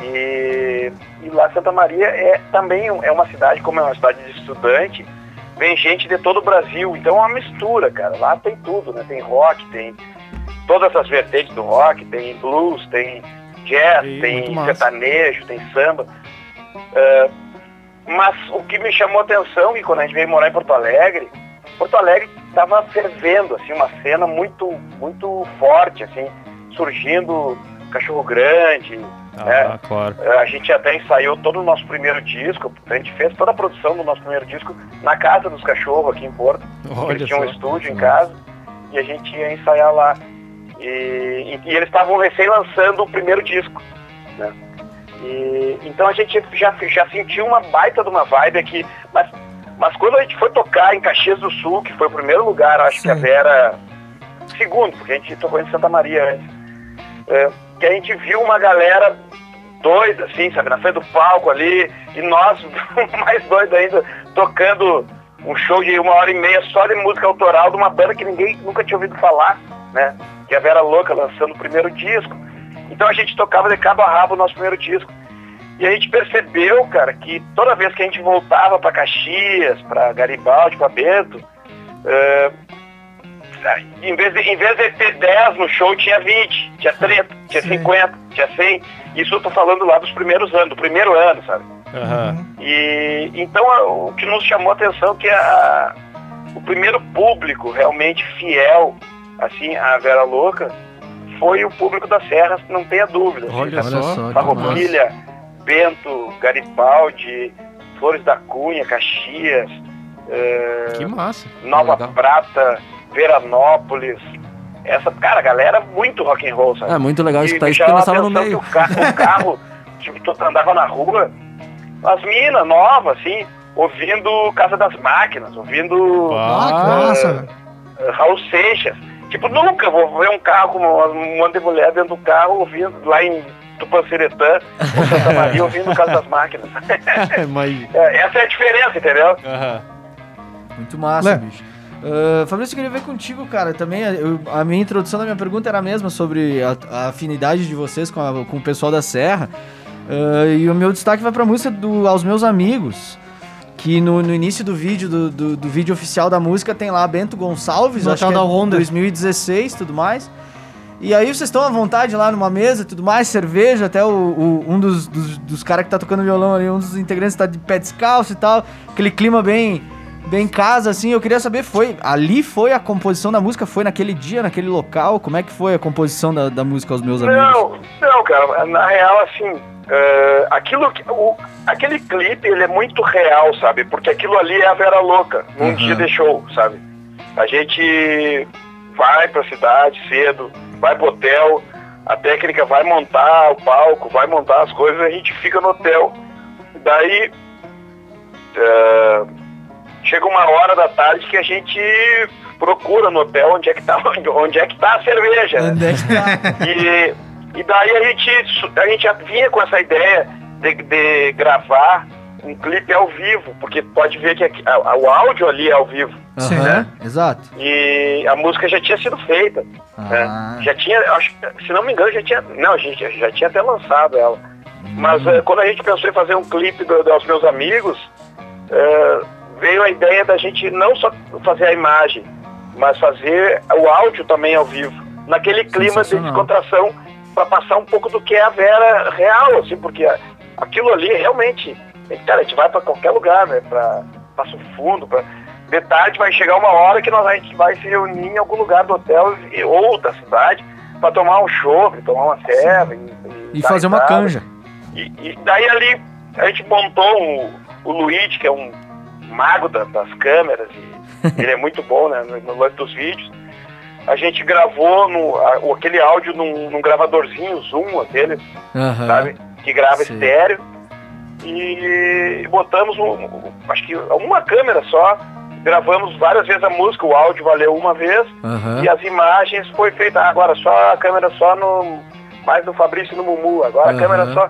[SPEAKER 9] E, e lá Santa Maria é também é uma cidade, como é uma cidade de estudante, vem gente de todo o Brasil, então é uma mistura, cara. Lá tem tudo, né? Tem rock, tem todas as vertentes do rock, tem blues, tem jazz,
[SPEAKER 2] muito
[SPEAKER 9] tem sertanejo, tem samba. Eh, mas o que me chamou a atenção que quando a gente veio morar em Porto Alegre, Porto Alegre estava fervendo, assim, uma cena muito, muito forte, assim, surgindo Cachorro Grande, né?
[SPEAKER 2] Ah, claro.
[SPEAKER 9] Eh, A gente até ensaiou todo o nosso primeiro disco, a gente fez toda a produção do nosso primeiro disco na casa dos cachorros aqui em Porto.
[SPEAKER 2] Olha
[SPEAKER 9] eles tinham um estúdio em casa e a gente ia ensaiar lá. E, e- e eles estavam recém lançando o primeiro disco. Né? E, então a gente já, já sentiu uma baita de uma vibe aqui. Mas, mas quando a gente foi tocar em Caxias do Sul, que foi o primeiro lugar, acho que a
[SPEAKER 1] Sim.
[SPEAKER 9] Vera. Segundo, porque a gente tocou em Santa Maria antes. É, que a gente viu uma galera doida, assim, sabe, na frente do palco ali, e nós, <laughs> mais doidos ainda, tocando um show de uma hora e meia só de música autoral de uma banda que ninguém nunca tinha ouvido falar, né? Que é a Vera Louca lançando o primeiro disco. Então a gente tocava de cabo a rabo o nosso primeiro disco. E a gente percebeu, cara, que toda vez que a gente voltava para Caxias, para Garibaldi, para Bento, eh, em vez, de, em vez de ter 10 no show, tinha 20, tinha 30, tinha
[SPEAKER 1] Sim.
[SPEAKER 9] 50, tinha 100. Isso eu tô falando lá dos primeiros anos, do primeiro ano, sabe?
[SPEAKER 2] Aham.
[SPEAKER 9] E então a- o que nos chamou a atenção é que a, o primeiro público realmente fiel, assim, à Vera Louca, foi o público das Serras, não tenha dúvida. assim,
[SPEAKER 2] Olha?
[SPEAKER 4] Olha
[SPEAKER 2] só.
[SPEAKER 9] Farroupilha, Bento, Garibaldi, Flores da Cunha, Caxias, eh,
[SPEAKER 2] Que massa.
[SPEAKER 9] Nova
[SPEAKER 3] Legal.
[SPEAKER 9] Prata, Veranópolis. Essa, cara, a galera muito rock and roll, sabe?
[SPEAKER 3] É muito legal escutar isso porque nós estávamos no meio.
[SPEAKER 9] O, ca- o carro, <laughs> tipo, tu andava na rua, as minas novas, assim, ouvindo Casa das Máquinas, ouvindo
[SPEAKER 1] Ah, velho.
[SPEAKER 9] eh, Raul Seixas. Tipo, nunca vou ver um carro com uma- um monte de mulher dentro do carro, ouvindo lá em Tupanciretã, ou Santa Maria, ouvindo Casa das Máquinas. <laughs>
[SPEAKER 2] Mas.
[SPEAKER 9] É, essa é a diferença, entendeu?
[SPEAKER 2] Aham.
[SPEAKER 4] Muito massa,
[SPEAKER 1] Lé.
[SPEAKER 4] bicho. Ah, Fabrício, eu queria ver contigo, cara. Também eu- a minha introdução da minha pergunta era a mesma sobre a, a afinidade de vocês com, a- com o pessoal da Serra. Ah, e o meu destaque vai pra música do Aos Meus Amigos. Que no, no início do vídeo, do, do, do vídeo oficial da música, tem lá Bento Gonçalves,
[SPEAKER 1] No
[SPEAKER 4] acho que é
[SPEAKER 1] da Honda.
[SPEAKER 4] 2016 tudo mais. E aí vocês estão à vontade lá numa mesa tudo mais, cerveja, até o, o- um dos, dos, dos caras que tá tocando violão ali, um dos integrantes tá de pé descalço e tal. Aquele clima bem, bem casa, assim. Eu queria saber, foi ali foi a composição da música? Foi naquele dia, naquele local? Como é que foi a composição da, da música aos meus amigos?
[SPEAKER 9] Não, não, cara, na real, assim, eh, aquilo, que- o, aquele clipe, ele é muito real, sabe? Porque aquilo ali é a Vera Louca, num
[SPEAKER 4] Uhum.
[SPEAKER 9] dia de show, sabe? A gente vai pra cidade cedo, vai pro hotel, a técnica vai montar o palco, vai montar as coisas, a gente fica no hotel. Daí, eh, chega uma hora da tarde que a gente procura no hotel onde é que tá, <laughs> onde é que tá a cerveja, né?
[SPEAKER 4] Onde é que tá?
[SPEAKER 9] E, e daí a gente, a gente já vinha com essa ideia de, de gravar um clipe ao vivo, porque pode ver que aqui- a- a- o áudio ali é ao vivo.
[SPEAKER 1] Sim.
[SPEAKER 4] Aham, Exato.
[SPEAKER 9] E a música já tinha sido feita.
[SPEAKER 4] Ah.
[SPEAKER 9] né? Já tinha, acho, se não me engano, já tinha. Não, a gente já tinha até lançado ela. Mas eh, quando a gente pensou em fazer um clipe do, dos meus amigos, eh, veio a ideia da gente não só fazer a imagem, mas fazer o áudio também ao vivo. Naquele clima de descontração, para passar um pouco do que é a Vera real, assim, porque aquilo ali realmente. Cara, a gente vai para qualquer lugar, né? Pra Passo Fundo, pra, de tarde vai chegar uma hora que nós, a gente vai se reunir em algum lugar do hotel e- ou da cidade para tomar um chopp, tomar uma serva e,
[SPEAKER 4] E
[SPEAKER 9] dar
[SPEAKER 4] fazer uma canja.
[SPEAKER 9] E, e daí ali a gente montou um- o Luigi, que é um mago da- das câmeras, e <laughs> ele é muito bom né, no, no lance dos vídeos. a gente gravou no, a- aquele áudio num, num gravadorzinho, Zoom, aquele,
[SPEAKER 4] Aham.
[SPEAKER 9] sabe? Que grava
[SPEAKER 4] Sim.
[SPEAKER 9] estéreo. E botamos, um, acho que uma câmera só. Gravamos várias vezes a música, o áudio valeu uma vez.
[SPEAKER 4] Aham.
[SPEAKER 9] E as imagens foi feita agora só a câmera só no. Mais no Fabrício e no Mumu, agora
[SPEAKER 4] Aham.
[SPEAKER 9] a câmera só.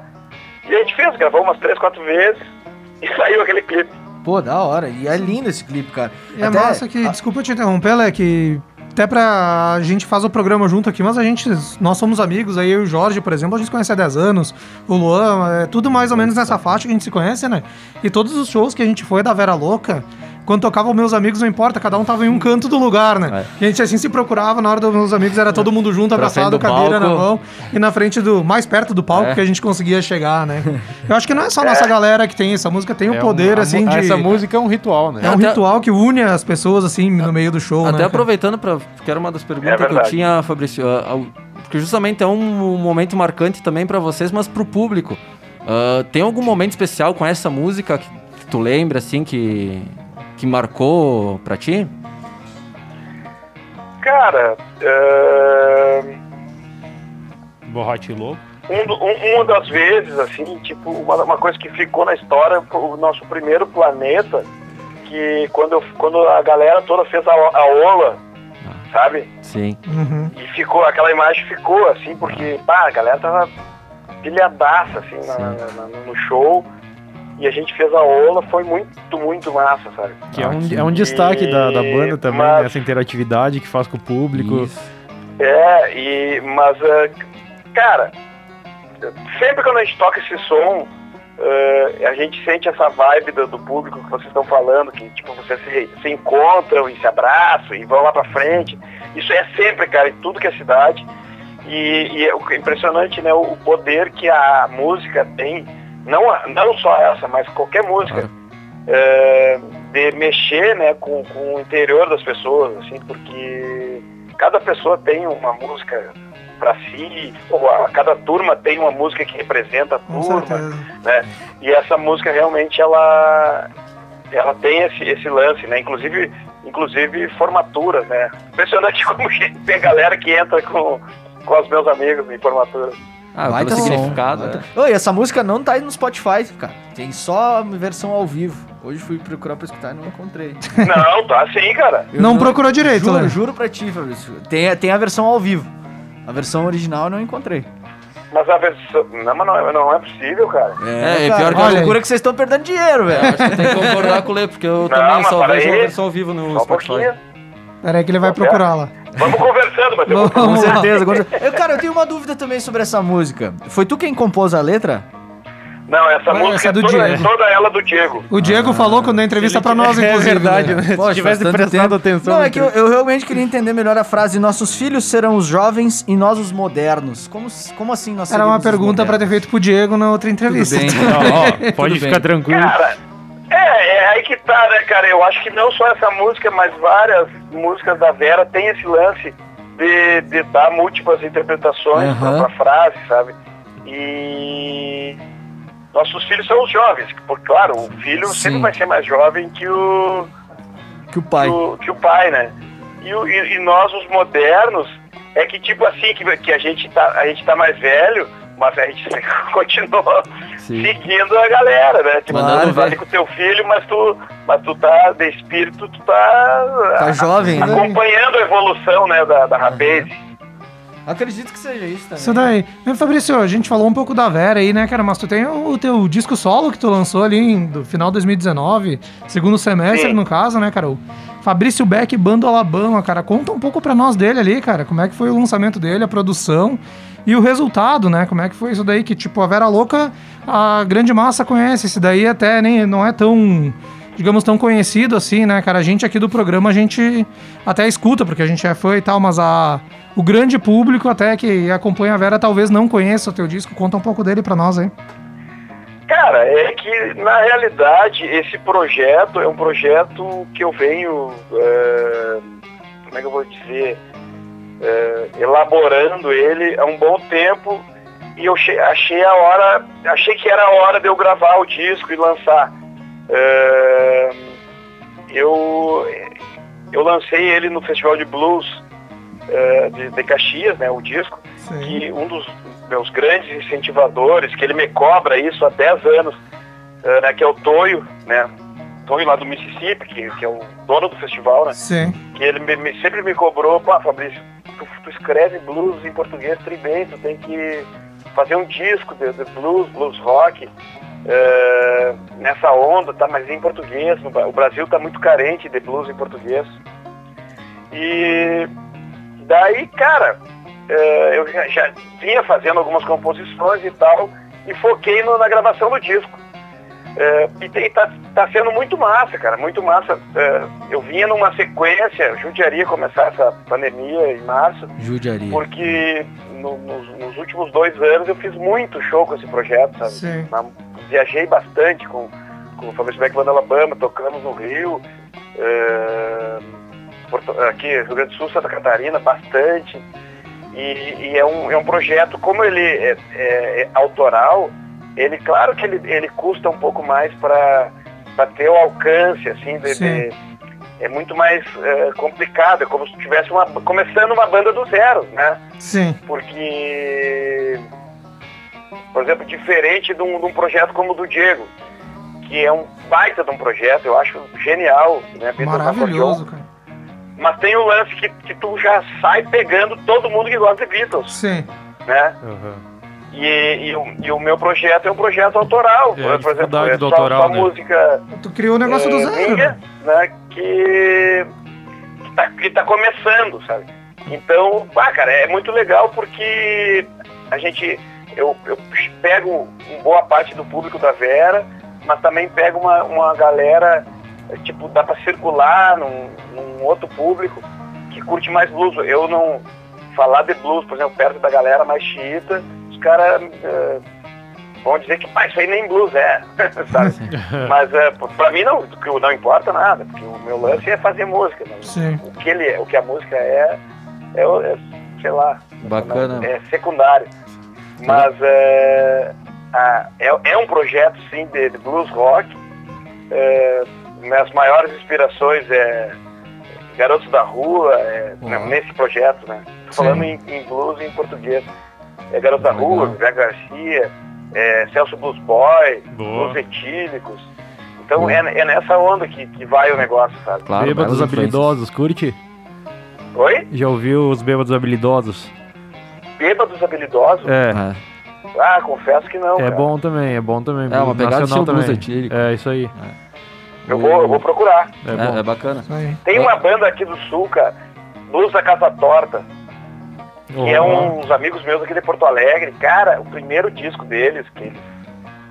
[SPEAKER 9] E a gente fez, gravou umas três, quatro vezes <laughs> e saiu aquele clipe.
[SPEAKER 4] Pô, da hora. E é lindo esse clipe, cara.
[SPEAKER 1] E é
[SPEAKER 4] Até-
[SPEAKER 1] massa que, desculpa te interromper, Lé, que até pra. A gente faz o programa junto aqui, mas a gente. Nós somos amigos, aí eu e o Jorge, por exemplo, a gente se conhece há 10 anos. O Luan, é tudo mais ou menos nessa faixa que a gente se conhece, né? E todos os shows que a gente foi da Vera Louca. Quando tocava os meus amigos, não importa, cada um tava em um canto do lugar, né? E a gente assim se procurava, na hora dos meus amigos era todo mundo junto, abraçado, cadeira na
[SPEAKER 3] palco.
[SPEAKER 1] mão, e na frente do. mais perto do palco
[SPEAKER 3] É.
[SPEAKER 1] que a gente conseguia chegar, né? Eu acho que não é só a nossa galera que tem essa música, tem o
[SPEAKER 2] É
[SPEAKER 1] poder,
[SPEAKER 2] um- a
[SPEAKER 1] assim, de.
[SPEAKER 2] Essa música é um ritual, né?
[SPEAKER 1] É um
[SPEAKER 3] Até-
[SPEAKER 1] ritual que une as pessoas, assim, no meio do show,
[SPEAKER 3] Até
[SPEAKER 1] né?
[SPEAKER 3] aproveitando para que era uma das perguntas
[SPEAKER 9] É
[SPEAKER 3] que eu tinha, Fabrício, ah, ah, porque justamente é um momento marcante também para vocês, mas pro público. Ah, tem algum momento especial com essa música que tu lembra assim que que marcou pra ti?
[SPEAKER 9] Cara, é,
[SPEAKER 2] Borrate louco.
[SPEAKER 9] um, do- um- uma das vezes, assim, tipo, uma, uma coisa que ficou na história o nosso primeiro planeta, que quando, eu- quando a galera toda fez a, a ola, sabe?
[SPEAKER 3] Sim.
[SPEAKER 1] Uhum.
[SPEAKER 9] E ficou, aquela imagem ficou assim, porque pá, a galera tava pilhadaça assim na- na- no show. E a gente fez a ola, foi muito, muito massa, sabe?
[SPEAKER 2] Que é, um, é um destaque da, da banda também,
[SPEAKER 9] Mas-
[SPEAKER 2] essa interatividade que faz com o público.
[SPEAKER 3] Isso.
[SPEAKER 9] É, e, mas, eh, cara, sempre quando a gente toca esse som, eh, a gente sente essa vibe do, do público que vocês estão falando, que tipo, vocês se, se encontram e se abraçam e vão lá pra frente. Isso é sempre, cara, em tudo que é cidade. E, e é o- impressionante, né, o poder que a música tem, não, não só essa, mas qualquer música, eh, de mexer, né, com, com o interior das pessoas, assim, porque cada pessoa tem uma música para si, ou a, cada turma tem uma música que representa a turma, né? E essa música realmente ela ela tem esse, esse lance, né? Inclusive inclusive formaturas, né? Impressionante <laughs> como tem galera que entra com com os meus amigos em formatura.
[SPEAKER 3] Ah,
[SPEAKER 4] Baita
[SPEAKER 3] pelo
[SPEAKER 4] som,
[SPEAKER 3] significado.
[SPEAKER 4] baita-
[SPEAKER 3] é.
[SPEAKER 4] Oi, essa música não tá aí no Spotify, cara. Tem só a versão ao vivo. Hoje fui procurar pra escutar e não encontrei. <laughs>
[SPEAKER 9] Não, tá sim, cara.
[SPEAKER 4] Eu
[SPEAKER 1] Não procurou direito,
[SPEAKER 4] juro,
[SPEAKER 1] né?
[SPEAKER 4] juro pra ti, Fabrício. Tem, tem a versão ao vivo. A versão original eu não encontrei.
[SPEAKER 9] Mas a versão. Não, mas não, é- não é possível, cara.
[SPEAKER 3] É, e
[SPEAKER 4] cara,
[SPEAKER 3] pior que
[SPEAKER 1] eu-
[SPEAKER 4] loucura que vocês estão perdendo dinheiro, velho.
[SPEAKER 3] acho que tem que concordar com o Lê, porque eu
[SPEAKER 9] Não,
[SPEAKER 3] também só vejo a versão ao vivo no
[SPEAKER 9] Só um
[SPEAKER 3] Spotify.
[SPEAKER 9] pouquinho.
[SPEAKER 1] Pera aí que ele vai procurar lá.
[SPEAKER 9] Vamos conversando, mas eu <laughs>
[SPEAKER 4] Com certeza. com certeza. Eu, cara, eu tenho uma dúvida também sobre essa música. Foi tu quem compôs a letra?
[SPEAKER 9] Não, essa
[SPEAKER 1] Ué,
[SPEAKER 9] música
[SPEAKER 1] essa é
[SPEAKER 9] é
[SPEAKER 1] do
[SPEAKER 9] toda,
[SPEAKER 1] Diego.
[SPEAKER 9] toda ela do Diego.
[SPEAKER 1] O Diego falou quando deu entrevista pra nós, <laughs>
[SPEAKER 2] É
[SPEAKER 1] inclusive.
[SPEAKER 2] verdade,
[SPEAKER 1] né?
[SPEAKER 4] Poxa,
[SPEAKER 2] Se tivesse prestado
[SPEAKER 4] tempo.
[SPEAKER 2] atenção.
[SPEAKER 4] Não, é que eu, eu realmente queria entender melhor a frase Nossos filhos serão os jovens e nós os modernos. Como, como assim nós
[SPEAKER 1] Era uma pergunta pra ter feito pro Diego na outra entrevista.
[SPEAKER 4] bem. <laughs>
[SPEAKER 2] Não, ó, pode
[SPEAKER 4] Tudo
[SPEAKER 2] ficar
[SPEAKER 4] bem.
[SPEAKER 2] tranquilo.
[SPEAKER 9] Cara, é, é aí que tá, né, cara? Eu acho que não só essa música, mas várias músicas da Vera tem esse lance de, de dar múltiplas interpretações pra,
[SPEAKER 4] Aham.
[SPEAKER 9] pra frase, sabe? E nossos filhos são os jovens, porque, claro, o filho
[SPEAKER 4] Sim.
[SPEAKER 9] sempre vai ser mais jovem que o,
[SPEAKER 4] Que o pai.
[SPEAKER 9] que o, que o pai, né? E, o- e- e nós, os modernos, é que tipo assim, que, que a, gente tá, a gente tá mais velho, mas a gente <laughs> continua
[SPEAKER 3] Sim.
[SPEAKER 9] seguindo a galera, né? Tipo,
[SPEAKER 4] Claro,
[SPEAKER 9] tu tá com teu filho, mas tu, mas tu tá de espírito, tu tá,
[SPEAKER 4] Tá jovem, né?
[SPEAKER 9] acompanhando a evolução, né, da, da Rapaze.
[SPEAKER 4] Acredito que seja isso também.
[SPEAKER 1] Isso daí. Mas, Fabrício, a gente falou um pouco da Vera aí, né, cara? Mas tu tem o teu disco solo que tu lançou ali em, do final de 2019, segundo semestre,
[SPEAKER 9] Sim.
[SPEAKER 1] no caso, né, cara? O Fabrício Beck, Bando Alabama, cara. Conta um pouco pra nós dele ali, cara. Como é que foi o lançamento dele, a produção e o resultado, né? Como é que foi isso daí? Que, tipo, a Vera Louca, a grande massa conhece. Esse daí até nem, não é tão, digamos, tão conhecido assim, né, cara? A gente aqui do programa, a gente até escuta, porque a gente é fã e tal, mas a, o grande público até que acompanha a Vera talvez não conheça o teu disco. Conta um pouco dele pra nós aí.
[SPEAKER 9] Cara, é que na realidade esse projeto é um projeto que eu venho, é, como é que eu vou dizer, é, elaborando ele há um bom tempo e eu che- achei a hora, achei que era a hora de eu gravar o disco e lançar. É, eu, eu lancei ele no Festival de Blues eh, de, de Caxias, né, o disco,
[SPEAKER 1] Sim.
[SPEAKER 9] que um dos meus grandes incentivadores, que ele me cobra isso há 10 anos, né, que é o Toio, né, Toio lá do Mississippi, que, que é o dono do festival, né,
[SPEAKER 1] Sim.
[SPEAKER 9] que ele me- me- sempre me cobrou, pá, Fabrício, tu, tu escreve blues em português bem, tu tem que fazer um disco de, de blues, blues rock, eh, nessa onda, tá, mas em português, no o Brasil tá muito carente de blues em português. E daí, cara, eh, eu já, já vinha fazendo algumas composições e tal, e foquei no- na gravação do disco. É, e tem- tá, tá sendo muito massa, cara, muito massa. É, eu vinha numa sequência, judiaria começar essa pandemia em março,
[SPEAKER 3] Judiaria.
[SPEAKER 9] porque no- nos, nos últimos dois anos eu fiz muito show com esse projeto, sabe?
[SPEAKER 1] Sim.
[SPEAKER 9] Na- viajei bastante com, com o Fabrício Beck Banda Alabama, tocamos no Rio, é, Porto- aqui Rio Grande do Sul, Santa Catarina, bastante. E, e é, um, é um projeto, como ele é, é- é autoral, ele, claro que ele, ele custa um pouco mais para ter o alcance, assim, de- de- é muito mais é, complicado, é como se tu tivesse uma, começando uma banda do zero, né?
[SPEAKER 1] Sim.
[SPEAKER 9] porque, por exemplo, diferente de um, de um projeto como o do Diego, que é um baita de um projeto, eu acho genial, né?
[SPEAKER 1] Maravilhoso, cara.
[SPEAKER 9] Mas tem o lance que, que tu já sai pegando todo mundo que gosta de Beatles,
[SPEAKER 1] Sim.
[SPEAKER 9] né? E, e o, e o meu projeto é um projeto autoral,
[SPEAKER 2] É, a
[SPEAKER 9] por exemplo, é só,
[SPEAKER 2] autoral,
[SPEAKER 9] só
[SPEAKER 2] né?
[SPEAKER 9] música
[SPEAKER 1] Tu criou o negócio do
[SPEAKER 9] é,
[SPEAKER 1] zero,
[SPEAKER 9] minha,
[SPEAKER 1] né?
[SPEAKER 9] né, que, que, tá, que tá começando, sabe? Então, pá, cara, é muito legal porque a gente, eu, eu pego uma boa parte do público da Vera, mas também pego uma, uma galera, tipo, dá pra circular num, num outro público que curte mais blues. Eu não falar de blues, por exemplo, perto da galera mais xiita, os caras eh, vão dizer que, isso aí nem blues é, <laughs> sabe? <laughs> Mas é, p- pra mim não, que não importa nada, porque o meu lance é fazer música. né?
[SPEAKER 1] Sim.
[SPEAKER 9] O que ele é, o que a música é, é, é, sei lá,
[SPEAKER 3] Bacana.
[SPEAKER 9] é secundário. Mas é, a- é, é um projeto sim de, de blues rock. É, minhas maiores inspirações é Garotos da Rua, é, né, nesse projeto, né? Tô Falando em, em blues e em português. É Garotos da
[SPEAKER 3] Legal.
[SPEAKER 9] Rua, Zé Garcia, é, Celso Blues Boy,
[SPEAKER 2] Boa.
[SPEAKER 9] Blues Etílicos. Então é, é nessa onda que, que vai o negócio, sabe?
[SPEAKER 3] Claro,
[SPEAKER 2] Bêbados habilidosos, curte?
[SPEAKER 9] Oi?
[SPEAKER 2] Já ouviu os bêbados habilidosos?
[SPEAKER 9] Bêbados habilidosos?
[SPEAKER 2] É.
[SPEAKER 3] É.
[SPEAKER 9] Ah, confesso que não.
[SPEAKER 2] É
[SPEAKER 9] cara.
[SPEAKER 2] bom também, é bom também.
[SPEAKER 3] É, uma pegada
[SPEAKER 2] nacional também.
[SPEAKER 3] etílico.
[SPEAKER 2] É, isso aí.
[SPEAKER 9] Eu vou, eu vou procurar.
[SPEAKER 2] É, bom.
[SPEAKER 3] É, é bacana.
[SPEAKER 1] Isso aí.
[SPEAKER 9] Tem uma banda aqui do sul, cara, Blues da Casa Torta, que é uns amigos meus aqui de Porto Alegre. Cara, o primeiro disco deles, que eles,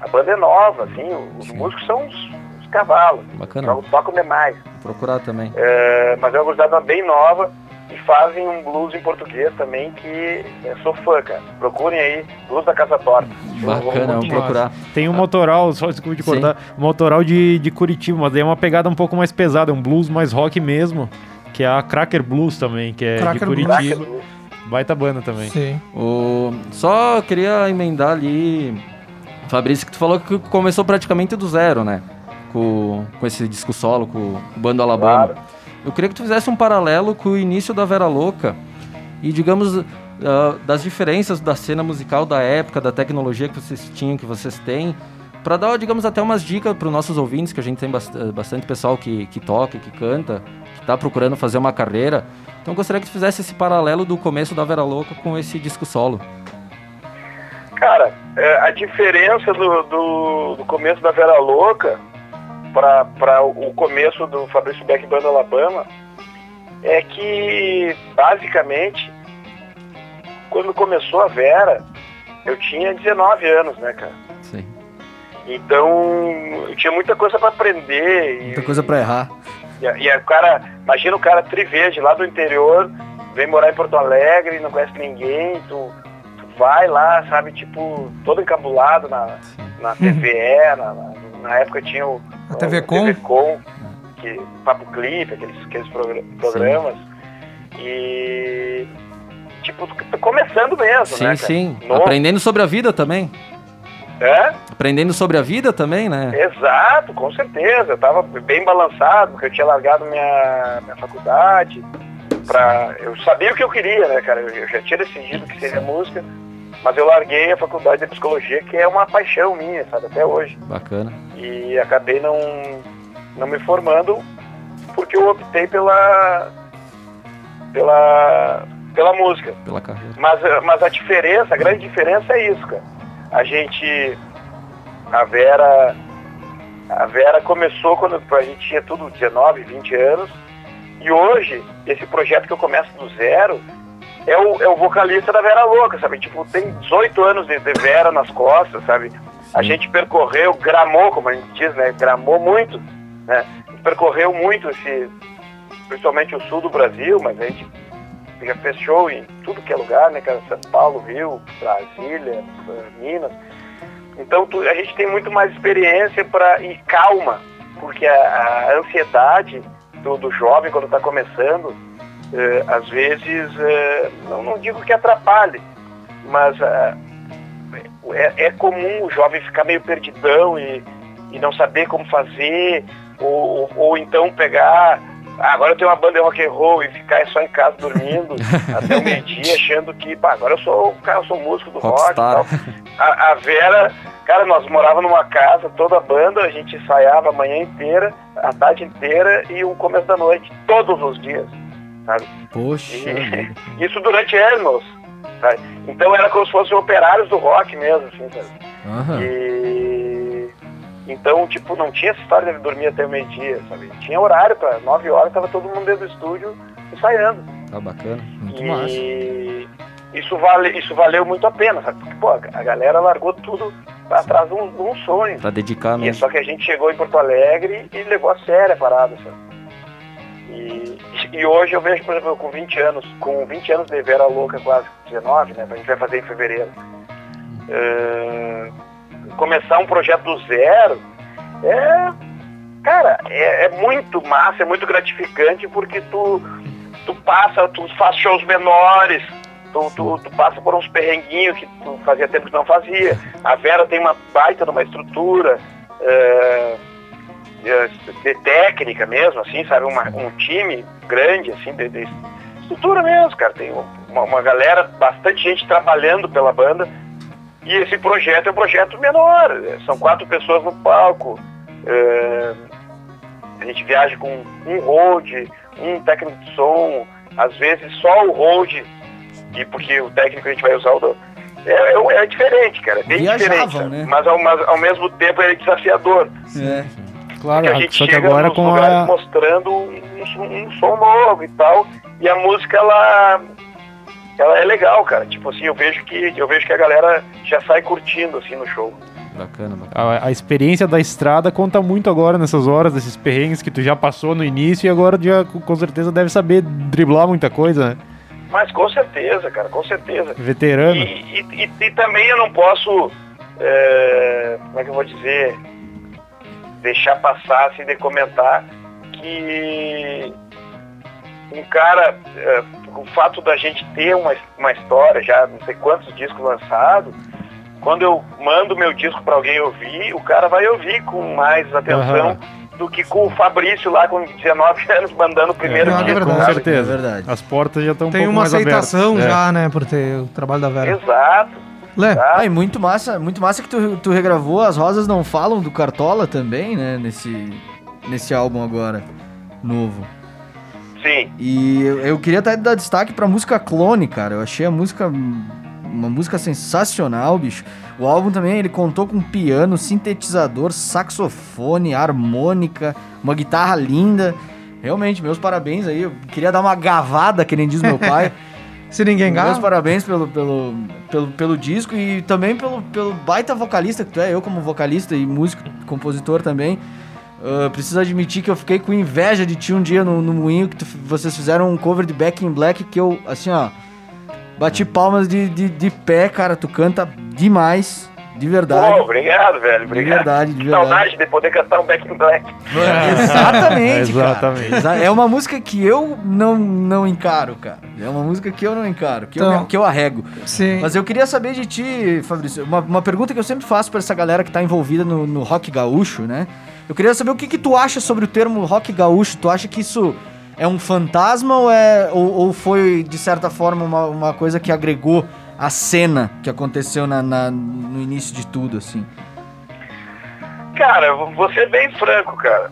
[SPEAKER 9] a banda é nova, assim, os músicos são uns, uns cavalos,
[SPEAKER 3] Bacana.
[SPEAKER 9] tocam- tocam demais.
[SPEAKER 3] Vou procurar também.
[SPEAKER 9] É, mas é uma gurizada bem nova e fazem um blues em português também, que eu sou fã, cara. Procurem aí, Blues da Casa Torta.
[SPEAKER 3] Bacana, vamos procurar.
[SPEAKER 2] Tem um motoral, só desculpa te
[SPEAKER 3] Sim.
[SPEAKER 2] cortar, um motoral de, de Curitiba, mas daí é uma pegada um pouco mais pesada, é um blues mais rock mesmo, que é a Cracker Blues também, que é
[SPEAKER 1] Cracker
[SPEAKER 2] de. Curitiba.
[SPEAKER 9] Blues.
[SPEAKER 2] Baita banda também.
[SPEAKER 1] Sim.
[SPEAKER 3] O... Só queria emendar ali, Fabrício, que tu falou que começou praticamente do zero, né? Com, com esse disco solo, com o Bando Alabama.
[SPEAKER 9] Claro.
[SPEAKER 3] Eu queria que tu fizesse um paralelo com o início da Vera Louca e, digamos, ah, das diferenças da cena musical da época, da tecnologia que vocês tinham, que vocês têm, para dar, digamos, até umas dicas para os nossos ouvintes, que a gente tem bast- bastante pessoal que, que toca, que canta, que está procurando fazer uma carreira. Então eu gostaria que tu fizesse esse paralelo do começo da Vera Louca com esse disco solo.
[SPEAKER 9] Cara, é, a diferença do, do, do começo da Vera Louca para o começo do Fabrício Beck Banda Alabama é que, basicamente, quando começou a Vera, eu tinha 19 anos, né, cara?
[SPEAKER 3] Sim.
[SPEAKER 9] Então, eu tinha muita coisa para aprender. E,
[SPEAKER 4] Muita coisa pra errar.
[SPEAKER 9] E, e o cara, imagina o cara triverde lá do interior, vem morar em Porto Alegre, não conhece ninguém, tu, tu vai lá, sabe, tipo, todo encabulado na, na TVE, na, na, na época tinha o
[SPEAKER 1] A TV
[SPEAKER 9] o
[SPEAKER 1] Com.
[SPEAKER 9] TV Com, que, Papo Clipe, aqueles, aqueles progra- programas. E tipo, começando mesmo,
[SPEAKER 3] Sim,
[SPEAKER 9] né?
[SPEAKER 3] sim.
[SPEAKER 9] Novo.
[SPEAKER 3] Aprendendo sobre a vida também.
[SPEAKER 9] É?
[SPEAKER 3] Aprendendo sobre a vida também, né?
[SPEAKER 9] Exato, com certeza. Eu tava bem balançado, porque eu tinha largado minha, minha faculdade. pra, eu sabia o que eu queria, né, cara? Eu, já tinha decidido que seria música, mas eu larguei a faculdade de psicologia, que é uma paixão minha, sabe, até hoje.
[SPEAKER 3] Bacana.
[SPEAKER 9] E acabei não, não me formando porque eu optei pela pela pela música.
[SPEAKER 3] Pela carreira.
[SPEAKER 9] Mas, mas a diferença, a grande diferença é isso, cara. A gente. A Vera. A Vera começou quando a gente tinha tudo 19, 20 anos. E hoje, esse projeto que eu começo do zero é o, é o vocalista da Vera Louca, sabe? Tipo, tem 18 anos de, de Vera nas costas, sabe? A gente percorreu, gramou, como a gente diz, né? Gramou muito, né? Percorreu muito esse, principalmente o sul do Brasil, mas a gente já fez show em tudo que é lugar, né, cara? São Paulo, Rio, Brasília, eh, Minas. Então tu- a gente tem muito mais experiência para e calma, porque a, a ansiedade do, do jovem quando está começando, eh, às vezes, eh, não, não digo que atrapalhe, mas é, é comum o jovem ficar meio perdidão e, e não saber como fazer, ou, ou, ou então pegar ah, agora eu tenho uma banda de rock and roll e ficar só em casa dormindo <laughs> até o meio-dia, achando que, pá, agora eu sou, cara, eu sou músico do rock e tal.
[SPEAKER 3] Rockstar.
[SPEAKER 9] A, a Vera, cara, nós morávamos numa casa, toda a banda, a gente ensaiava a manhã inteira, a tarde inteira e o começo da noite, todos os dias, sabe?
[SPEAKER 4] Poxa.
[SPEAKER 9] E- <laughs> isso durante anos, sabe? Então era como se fossem operários do rock mesmo, assim, sabe?
[SPEAKER 4] Aham.
[SPEAKER 9] E então, tipo, não tinha essa história de dormir até o meio-dia, sabe? Tinha horário para nove horas, tava todo mundo dentro do estúdio ensaiando.
[SPEAKER 3] Tá bacana.
[SPEAKER 4] Muito massa.
[SPEAKER 9] E isso, vale, isso valeu muito a pena, sabe? Porque, pô, a galera largou tudo pra trás de um, de um sonho.
[SPEAKER 3] Pra dedicar
[SPEAKER 9] E é
[SPEAKER 3] mesmo.
[SPEAKER 9] só que a gente chegou em Porto Alegre e levou a sério a parada, sabe? E, e hoje eu vejo, por exemplo, com 20 anos, com 20 anos de Vera Louca, quase 19, né? A gente vai fazer em fevereiro. eh, começar um projeto do zero é. Cara, é, é muito massa, é muito gratificante porque tu, tu passa, tu faz shows menores, tu, tu, tu passa por uns perrenguinhos que tu fazia tempo que não fazia. A Vera tem uma baita numa estrutura é, é, de técnica mesmo, assim, sabe? Uma- um time grande, assim, de, de estrutura mesmo, cara. Tem uma, uma galera, bastante gente trabalhando pela banda. E esse projeto é um projeto menor. é, São quatro pessoas no palco. é, a gente viaja com um hold, um técnico de som, às vezes só o hold, e porque o técnico a gente vai usar o do, é, é, é diferente, cara, é bem
[SPEAKER 4] Viajavam,
[SPEAKER 9] diferente,
[SPEAKER 4] né?
[SPEAKER 9] mas, ao, mas ao mesmo tempo é desafiador.
[SPEAKER 4] É.
[SPEAKER 2] Claro,
[SPEAKER 9] Porque a gente
[SPEAKER 2] só que
[SPEAKER 9] chega
[SPEAKER 2] agora
[SPEAKER 9] nos
[SPEAKER 2] com
[SPEAKER 9] lugares
[SPEAKER 2] a.
[SPEAKER 9] mostrando um, som- um som novo e tal, e a música ela ela é legal, cara. Tipo assim, eu vejo que eu vejo que a galera já sai curtindo assim no show.
[SPEAKER 3] Bacana, bacana.
[SPEAKER 2] A, a experiência da estrada conta muito agora nessas horas, desses perrengues que tu já passou no início e agora já com certeza deve saber driblar muita coisa, né?
[SPEAKER 9] Mas com certeza, cara, com certeza.
[SPEAKER 2] Veterano.
[SPEAKER 9] E, e- e- e também eu não posso, é, como é que eu vou dizer, deixar passar assim de comentar que um cara, é, o fato da gente ter uma, uma história, já não sei quantos discos lançados, quando eu mando meu disco para alguém ouvir, o cara vai ouvir com mais atenção
[SPEAKER 2] Aham.
[SPEAKER 9] do que com o Fabrício lá com 19 <laughs> anos mandando o primeiro
[SPEAKER 1] É,
[SPEAKER 9] disco.
[SPEAKER 1] é
[SPEAKER 2] Com
[SPEAKER 1] verdade.
[SPEAKER 2] certeza.
[SPEAKER 4] É verdade.
[SPEAKER 2] As portas já estão um
[SPEAKER 1] Tem
[SPEAKER 2] pouco
[SPEAKER 1] uma
[SPEAKER 2] mais abertas.
[SPEAKER 1] aceitação
[SPEAKER 2] É.
[SPEAKER 1] já, né, por ter o trabalho da Vera.
[SPEAKER 9] Exato.
[SPEAKER 1] Lé?
[SPEAKER 4] Ah, e muito massa, muito massa que tu, tu regravou As Rosas Não Falam do Cartola também, né? Nesse, nesse álbum agora, novo.
[SPEAKER 9] Sim.
[SPEAKER 4] E eu, eu queria até dar destaque pra música Clone, cara. Eu achei a música uma música sensacional, bicho. O álbum também ele contou com piano, sintetizador, saxofone, harmônica, uma guitarra linda. Realmente, meus parabéns aí. Eu queria dar uma gavada, que nem diz meu <laughs> pai.
[SPEAKER 1] se ninguém
[SPEAKER 4] Meus
[SPEAKER 1] gasta.
[SPEAKER 4] parabéns pelo, pelo, pelo, pelo disco e também pelo, pelo baita vocalista que tu é, eu como vocalista e músico, compositor também. Ah, preciso admitir que eu fiquei com inveja de ti um dia no, no Moinho, que tu- vocês fizeram um cover de Back in Black que eu, assim, ó, bati palmas de, de, de pé, cara. Tu canta demais, de verdade.
[SPEAKER 9] Pô, obrigado, velho. Obrigado.
[SPEAKER 4] verdade, de verdade.
[SPEAKER 9] Saudade de poder cantar um Back in Black.
[SPEAKER 4] Exatamente, <laughs>
[SPEAKER 2] Exatamente.
[SPEAKER 4] cara. Exa- É uma música que eu não, não encaro, cara. É uma música que eu não encaro, que,
[SPEAKER 1] Então-
[SPEAKER 4] eu, que eu arrego.
[SPEAKER 1] Sim.
[SPEAKER 4] Mas eu queria saber de ti, Fabrício, uma, uma pergunta que eu sempre faço pra essa galera que tá envolvida no, no rock gaúcho, né? Eu queria saber o que, que tu acha sobre o termo rock gaúcho. Tu acha que isso é um fantasma ou, é, ou, ou foi, de certa forma, uma, uma coisa que agregou a cena que aconteceu na, na- no início de tudo, assim?
[SPEAKER 9] Cara, vou ser bem franco, cara.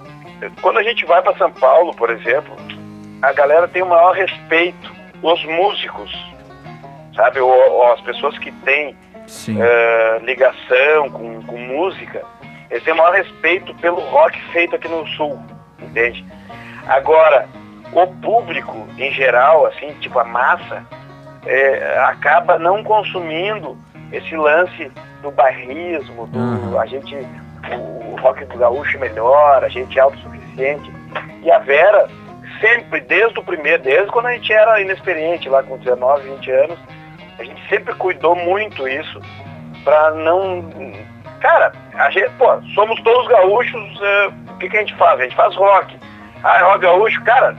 [SPEAKER 9] Quando a gente vai para São Paulo, por exemplo, a galera tem o maior respeito. Os músicos, sabe? Ou, ou as pessoas que têm eh, ligação com, com música, eles têm o maior respeito pelo rock feito aqui no Sul, entende? Agora, o público em geral, assim, tipo a massa, eh, acaba não consumindo esse lance do bairrismo, do a gente, o rock do gaúcho é melhor, a gente é autossuficiente. E a Vera, sempre, desde o primeiro, desde quando a gente era inexperiente, lá com 19, 20 anos, a gente sempre cuidou muito isso pra não. Cara, a gente, pô, somos todos gaúchos, eh, o que, que a gente faz? A gente faz rock. Ah, é rock gaúcho, cara.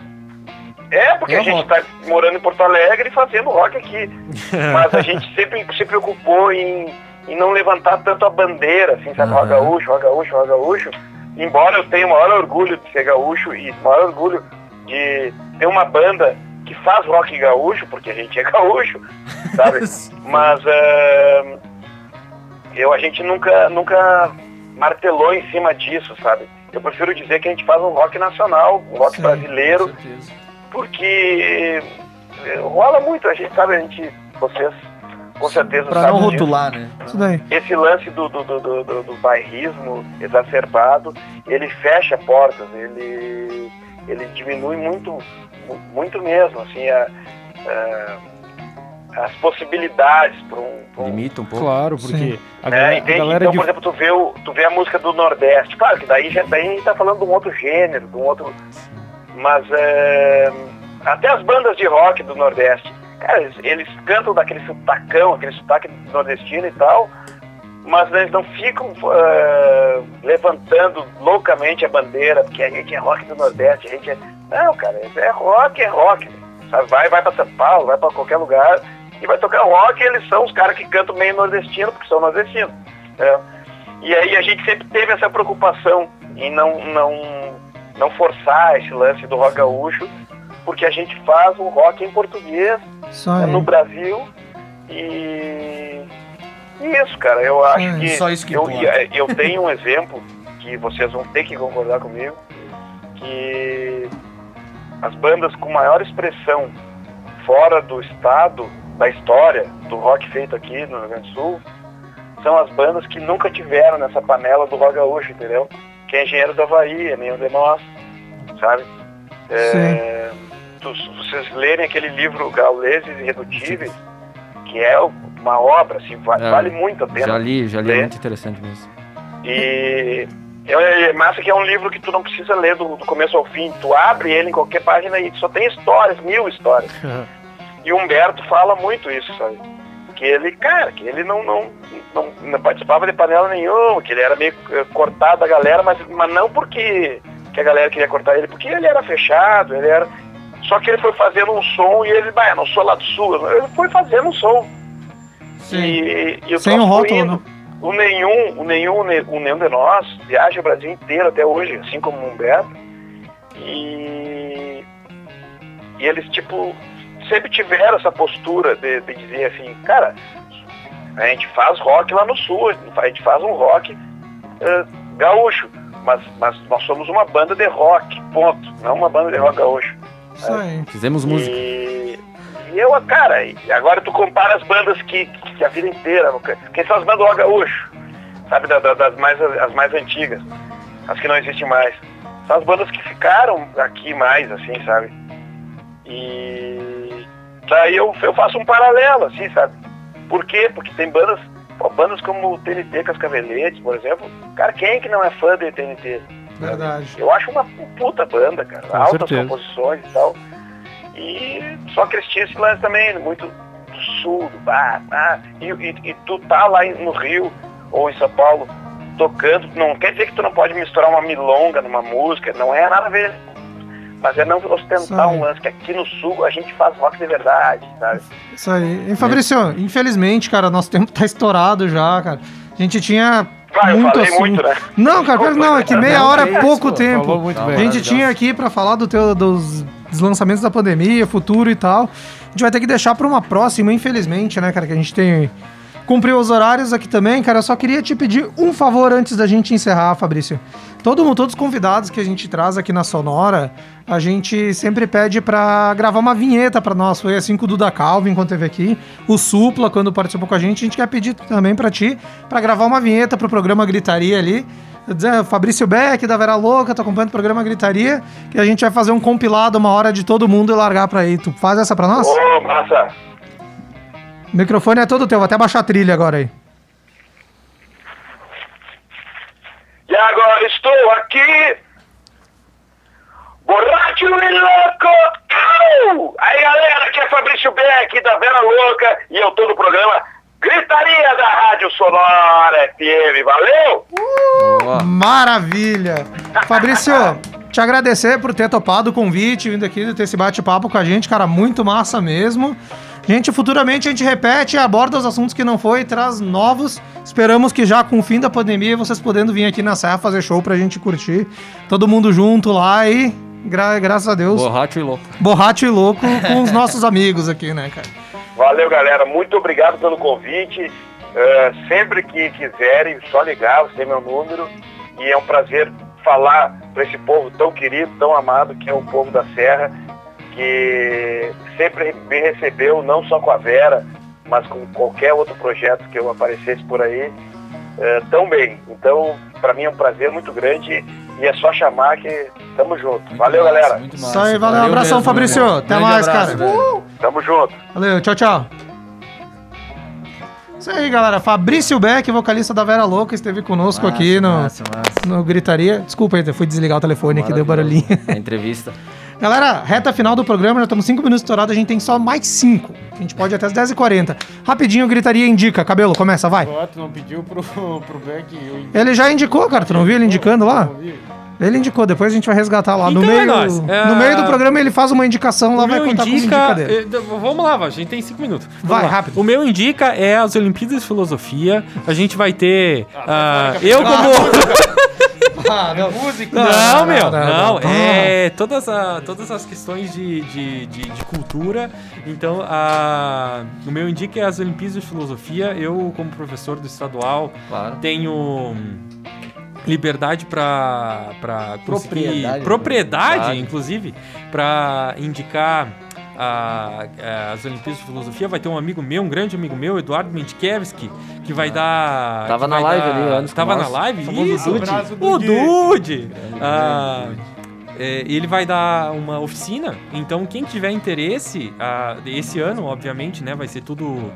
[SPEAKER 9] É, porque
[SPEAKER 4] É
[SPEAKER 9] a gente
[SPEAKER 4] rock.
[SPEAKER 9] tá morando em Porto Alegre e fazendo rock aqui. <laughs> Mas a gente sempre se preocupou em, em não levantar tanto a bandeira, assim, sabe? Rock
[SPEAKER 4] Aham.
[SPEAKER 9] gaúcho, rock gaúcho, rock gaúcho. Embora eu tenha o maior orgulho de ser gaúcho e o maior orgulho de ter uma banda que faz rock gaúcho, porque a gente é gaúcho, sabe? <laughs> Mas eh, eu, a gente nunca, nunca martelou em cima disso, sabe? Eu prefiro dizer que a gente faz um rock nacional, um rock
[SPEAKER 1] Sim,
[SPEAKER 9] brasileiro, porque eh, rola muito, a gente sabe, a gente, vocês com certeza
[SPEAKER 4] Pra
[SPEAKER 9] sabem
[SPEAKER 4] não
[SPEAKER 9] disso.
[SPEAKER 4] rotular, né?
[SPEAKER 1] Isso daí.
[SPEAKER 9] Esse lance do, do, do, do, do- do bairrismo exacerbado, ele fecha portas, ele, ele diminui muito, mu- muito mesmo, assim, a- a- as possibilidades para um, um-
[SPEAKER 3] Limita um pouco.
[SPEAKER 2] Claro, porque
[SPEAKER 1] Sim.
[SPEAKER 2] a,
[SPEAKER 9] é,
[SPEAKER 2] galera, a
[SPEAKER 9] entende?
[SPEAKER 2] galera
[SPEAKER 9] então,
[SPEAKER 2] de
[SPEAKER 9] por exemplo, tu vê, o, tu vê a música do Nordeste. Claro que daí, já, daí a gente tá falando de um outro gênero, de um outro. Mas é, até as bandas de rock do Nordeste, cara, eles, eles cantam daquele sotacão, aquele sotaque nordestino e tal, mas eles não ficam é, levantando loucamente a bandeira, porque a gente é rock do Nordeste, a gente é. Não, cara, é rock, é rock. Sabe? Vai, vai pra São Paulo, vai pra qualquer lugar e vai tocar rock, eles são os caras que cantam meio nordestino, porque são nordestinos. né? E aí a gente sempre teve essa preocupação em não, não, não forçar esse lance do rock gaúcho, porque a gente faz um rock em português né, no Brasil e e isso, cara, eu acho
[SPEAKER 1] Sim,
[SPEAKER 9] que
[SPEAKER 4] só isso que
[SPEAKER 9] eu,
[SPEAKER 4] importa.
[SPEAKER 9] eu tenho um exemplo que vocês vão ter que concordar comigo, que as bandas com maior expressão fora do estado, da história do rock feito aqui no Rio Grande do Sul, são as bandas que nunca tiveram nessa panela do rock gaúcho, entendeu? Que é Engenheiro da Havaí, é nenhum de nós, sabe? É, tu- vocês lerem aquele livro Gauleses Irredutíveis, que é uma obra, assim, va-
[SPEAKER 3] É,
[SPEAKER 9] vale muito a pena.
[SPEAKER 3] Já li, já li, é muito interessante mesmo.
[SPEAKER 9] E é, é massa que é um livro que tu não precisa ler do, do começo ao fim. Tu abre ele em qualquer página e só tem histórias, mil histórias. <laughs> E o Humberto fala muito isso, sabe? Que ele, cara, que ele não, não, não, não participava de panela nenhuma, que ele era meio eh, cortado da galera, mas, mas não porque que a galera queria cortar ele, porque ele era fechado, ele era. Só que ele foi fazendo um som e ele, bah, não sou lá do sul, ele foi fazendo um som. E, e o
[SPEAKER 1] Sem
[SPEAKER 9] foi
[SPEAKER 1] rótulo, né?
[SPEAKER 9] O nenhum, o nenhum, o nenhum de nós viaja o Brasil inteiro até hoje, assim como o Humberto. E, e eles, tipo, sempre tiveram essa postura de, de dizer assim, cara, a gente faz rock lá no sul, a gente faz um rock eh, gaúcho, mas, mas nós somos uma banda de rock, ponto, não uma banda de rock gaúcho.
[SPEAKER 1] Isso aí.
[SPEAKER 3] Fizemos música.
[SPEAKER 9] E, e eu, cara, e agora tu compara as bandas que, que a vida inteira, quem são as bandas do rock gaúcho, sabe, da- da- das mais, as mais antigas, as que não existem mais. São as bandas que ficaram aqui mais, assim, sabe? E daí eu, eu faço um paralelo, assim, sabe? Por quê? Porque tem bandas, pô, bandas como o TNT Cascaveletes, por exemplo. Cara, quem que não é fã de TNT?
[SPEAKER 1] Verdade.
[SPEAKER 9] Eu acho uma puta banda, cara.
[SPEAKER 2] Com
[SPEAKER 9] Altas
[SPEAKER 2] certeza.
[SPEAKER 9] composições e tal. E só que eles tinham esse lance também, muito do sul, do bar, ah, e, e- e tu tá lá em- no Rio ou em São Paulo tocando, não quer dizer que tu não pode misturar uma milonga numa música, não é nada a ver. Mas é não ostentar um lance, que aqui no sul a gente faz rock de verdade, sabe?
[SPEAKER 1] Isso aí. E Fabrício, infelizmente, cara, nosso tempo tá estourado já, cara. A gente tinha
[SPEAKER 9] Ah, eu
[SPEAKER 1] muito
[SPEAKER 9] falei
[SPEAKER 1] assunto.
[SPEAKER 9] muito, né?
[SPEAKER 1] Não, cara, não, é que meia
[SPEAKER 3] Não,
[SPEAKER 1] hora é pouco
[SPEAKER 3] isso,
[SPEAKER 1] tempo.
[SPEAKER 2] Falou muito
[SPEAKER 3] Não,
[SPEAKER 2] bem.
[SPEAKER 1] A gente
[SPEAKER 3] Maravilhoso.
[SPEAKER 1] tinha aqui pra falar do teu, dos dos lançamentos da pandemia, futuro e tal. A gente vai ter que deixar pra uma próxima, infelizmente, né, cara? Que a gente tem. Cumpriu os horários aqui também, cara. Eu só queria te pedir um favor antes da gente encerrar, Fabrício. Todo, mundo- todos os convidados que a gente traz aqui na Sonora, a gente sempre pede pra gravar uma vinheta pra nós. Foi assim com o Duda Calvin quando teve aqui. O Supla, quando participou com a gente. A gente quer pedir também pra ti pra gravar uma vinheta pro programa Gritaria ali. Fabrício Beck, da Vera Louca, tô acompanhando o programa Gritaria, que a gente vai fazer um compilado uma hora de todo mundo e largar pra aí. Tu faz essa pra nós?
[SPEAKER 9] Ô, massa.
[SPEAKER 1] O microfone é todo teu, vou até baixar a trilha agora aí.
[SPEAKER 9] E agora estou aqui, borracho e louco. Au! Aí galera, aqui é Fabrício Beck da Vera Louca e eu tô no programa Gritaria da Rádio Sonora FM. Valeu!
[SPEAKER 1] Maravilha! Fabrício, te agradecer por ter topado o convite, vindo aqui, ter esse bate-papo com a gente, cara, muito massa mesmo. Gente, futuramente a gente repete aborda os assuntos que não foi e traz novos. Esperamos que já com o fim da pandemia vocês podendo vir aqui na Serra fazer show pra gente curtir. Todo mundo junto lá e, gra- graças a Deus,
[SPEAKER 3] Borracho e louco.
[SPEAKER 1] borracho e louco com os nossos <laughs> amigos aqui, né, cara?
[SPEAKER 9] Valeu, galera. Muito obrigado pelo convite. É, sempre que quiserem, só ligar, você tem meu número. E é um prazer falar para esse povo tão querido, tão amado, que é o povo da Serra, que sempre me recebeu, não só com a Vera, mas com qualquer outro projeto que eu aparecesse por aí, é, tão bem. Então, para mim é um prazer muito grande e é só chamar que tamo junto. Valeu, galera.
[SPEAKER 1] Isso aí, valeu, um abração, Fabrício. Até mais, cara.
[SPEAKER 9] Tamo junto.
[SPEAKER 1] Valeu, tchau, tchau. Isso aí, galera. Fabrício Beck, vocalista da Vera Louca, esteve conosco
[SPEAKER 4] Massa,
[SPEAKER 1] aqui no,
[SPEAKER 4] massa, massa.
[SPEAKER 1] no Gritaria. Desculpa aí, eu fui desligar o telefone aqui, deu barulhinho.
[SPEAKER 3] A entrevista.
[SPEAKER 1] Galera, reta final do programa, já estamos 5 minutos estourados, a gente tem só mais 5. A gente pode ir até as 10h40. Rapidinho, Gritaria indica. Cabelo, começa, vai.
[SPEAKER 2] Ó, tu não pediu pro, <laughs> pro Beck eu
[SPEAKER 1] Ele já indicou, cara. Tu não viu ele indicando lá? Ele indicou, depois a gente vai resgatar lá. no,
[SPEAKER 5] Então é
[SPEAKER 1] meio,
[SPEAKER 5] nóis. É,
[SPEAKER 1] no meio do programa ele faz uma indicação lá,
[SPEAKER 5] O
[SPEAKER 1] vai
[SPEAKER 5] meu
[SPEAKER 1] contar como
[SPEAKER 5] indica.
[SPEAKER 1] indica dele.
[SPEAKER 5] eh, d- Vamos lá, a gente tem cinco minutos. Vamos
[SPEAKER 1] Vai,
[SPEAKER 5] lá.
[SPEAKER 1] rápido.
[SPEAKER 5] O meu indica é as Olimpíadas de Filosofia. A gente vai ter. ah, eu como. <laughs>
[SPEAKER 1] Ah, não.
[SPEAKER 5] Não,
[SPEAKER 1] não,
[SPEAKER 5] meu,
[SPEAKER 1] não,
[SPEAKER 5] não.
[SPEAKER 1] não.
[SPEAKER 5] É todas, a, todas as questões de, de, de, de cultura. Então, a, o meu indica é as Olimpíadas de Filosofia. Eu, como professor do estadual,
[SPEAKER 3] Claro.
[SPEAKER 5] tenho hum, liberdade para para
[SPEAKER 4] Propriedade, né?
[SPEAKER 5] propriedade, inclusive, para indicar a- a- as Olimpíadas de Filosofia. Vai ter um amigo meu, um grande amigo meu, Eduardo Mendkevski, que vai dar.
[SPEAKER 3] Tava na live
[SPEAKER 5] dar-
[SPEAKER 3] ali antes
[SPEAKER 5] Tava na live? Isso,
[SPEAKER 3] Dude.
[SPEAKER 5] o Dude. Ah, é, ele vai dar uma oficina, então quem tiver interesse, ah, esse ano, obviamente, né, vai ser tudo.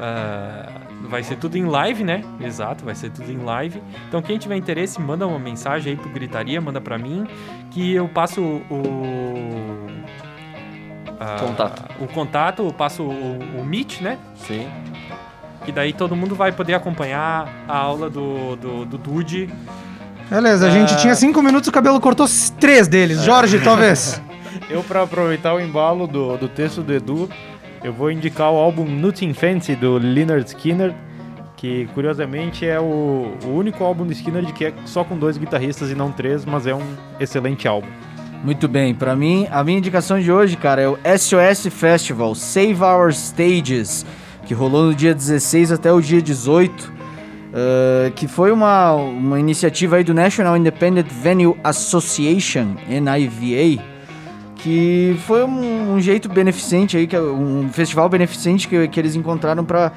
[SPEAKER 5] ah, vai ser tudo em live, né? Exato, vai ser tudo em live. Então quem tiver interesse, manda uma mensagem aí pro Gritaria, manda pra mim, que eu passo o. ah,
[SPEAKER 3] Contato.
[SPEAKER 5] O contato, eu passo o, o Meet, né?
[SPEAKER 3] Sim.
[SPEAKER 5] Que daí todo mundo vai poder acompanhar a aula do, do, do Dude.
[SPEAKER 1] Beleza, a gente
[SPEAKER 5] Ah.
[SPEAKER 1] tinha 5 minutos, o cabelo cortou três deles. Jorge, talvez. <laughs>
[SPEAKER 2] Eu, pra aproveitar o embalo do, do texto do Edu, eu vou indicar o álbum Nothing Fancy do Leonard Skinner, que curiosamente é o, o único álbum do Skinner de que é só com dois guitarristas e não três, mas é um excelente álbum.
[SPEAKER 4] Muito bem, pra mim, a minha indicação de hoje, cara, é o SOS Festival Save Our Stages, que rolou no dia 16 até o dia 18, eh, que foi uma, uma iniciativa aí do National Independent Venue Association, NIVA, que foi um, um jeito beneficente aí, que é um festival beneficente que, que eles encontraram pra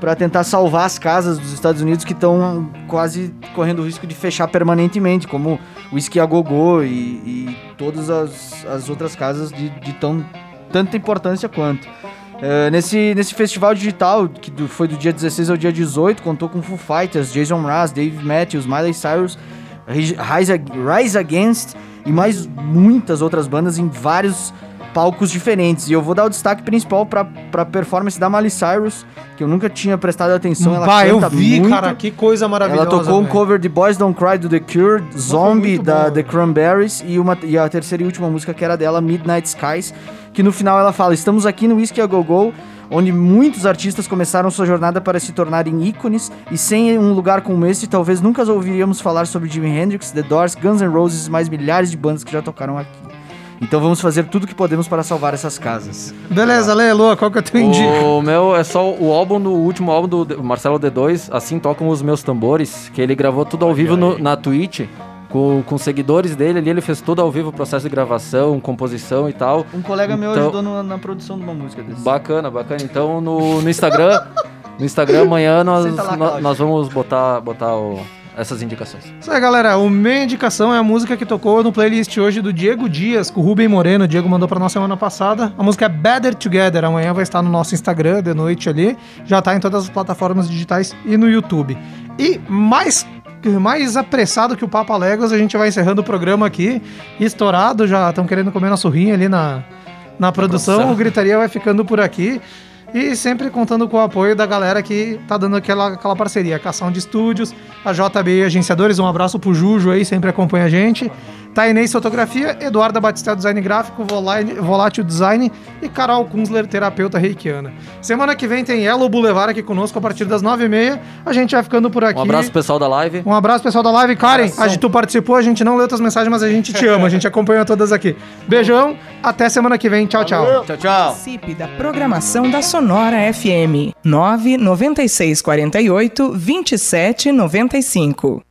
[SPEAKER 4] para tentar salvar as casas dos Estados Unidos que estão quase correndo o risco de fechar permanentemente, como o Whisky a Gogô e, e todas as, as outras casas de, de tão, tanta importância quanto. Eh, nesse, nesse festival digital, que do- foi do dia 16 ao dia 18, contou com Foo Fighters, Jason Mraz, Dave Matthews, Miley Cyrus, Rise, Rise Against e mais muitas outras bandas em vários palcos diferentes. E eu vou dar o destaque principal pra, pra performance da Miley Cyrus, que eu nunca tinha prestado atenção. Ela
[SPEAKER 1] Bah, eu
[SPEAKER 4] canta
[SPEAKER 1] vi,
[SPEAKER 4] muito.
[SPEAKER 1] cara, que coisa maravilhosa.
[SPEAKER 4] Ela tocou um
[SPEAKER 1] velho.
[SPEAKER 4] cover de Boys Don't Cry do The Cure, Zombie da
[SPEAKER 1] bom,
[SPEAKER 4] The Cranberries e, uma, e a terceira e última música que era dela, Midnight Skies, que no final ela fala: Estamos aqui no Whiskey a Go Go, onde muitos artistas começaram sua jornada para se tornarem ícones, e sem um lugar como esse, talvez nunca ouviríamos falar sobre Jimi Hendrix, The Doors, Guns N' Roses e mais milhares de bandas que já tocaram aqui. Então vamos fazer tudo que podemos para salvar essas casas.
[SPEAKER 1] Beleza, Lê, Lua, qual que é o teu indica?
[SPEAKER 3] O meu é só o álbum do o último álbum do Marcelo D2, Assim Tocam os Meus Tambores, que ele gravou tudo ao vivo no- na Twitch. Com, com seguidores dele ali, ele fez tudo ao vivo, processo de gravação, composição e tal.
[SPEAKER 4] Um colega meu
[SPEAKER 3] Então-
[SPEAKER 4] ajudou no- na produção de uma música desse.
[SPEAKER 3] Bacana, bacana. Então no, no Instagram, no Instagram amanhã <laughs> nós,
[SPEAKER 4] lá,
[SPEAKER 3] nó-
[SPEAKER 4] Cláudio.
[SPEAKER 3] nós vamos botar, botar o- essas indicações.
[SPEAKER 1] Isso aí, galera. O minha indicação é a música que tocou no playlist hoje do Diego Dias, com o Rubem Moreno. O Diego mandou pra nós semana passada. A música é Better Together. Amanhã vai estar no nosso Instagram, de noite ali. Já tá em todas as plataformas digitais e no YouTube. E mais. Mais apressado que o Papa Legos, a gente vai encerrando o programa aqui. Estourado, já estão querendo comer nosso rim ali na, na produção.
[SPEAKER 3] produção.
[SPEAKER 1] O Gritaria vai ficando por aqui. E sempre contando com o apoio da galera que tá dando aquela, aquela parceria. Cação de Estúdios, a JB Agenciadores, um abraço pro Jujo aí, sempre acompanha a gente. Tainês Fotografia, Eduarda Batistel Design Gráfico, Volátil Design e Carol Kunzler, terapeuta reikiana. Semana que vem tem Yellow Boulevard aqui conosco a partir das 9h30. A gente vai ficando por aqui.
[SPEAKER 3] Um abraço pessoal da live.
[SPEAKER 1] Um abraço, pessoal da live. Karen, a gente, tu participou, a gente não leu tuas mensagens, mas a gente te ama, a gente acompanha todas aqui. Beijão, até semana que vem. Tchau, tchau.
[SPEAKER 4] Tchau, tchau.
[SPEAKER 10] Participe da programação da Sonora FM 99648 2795.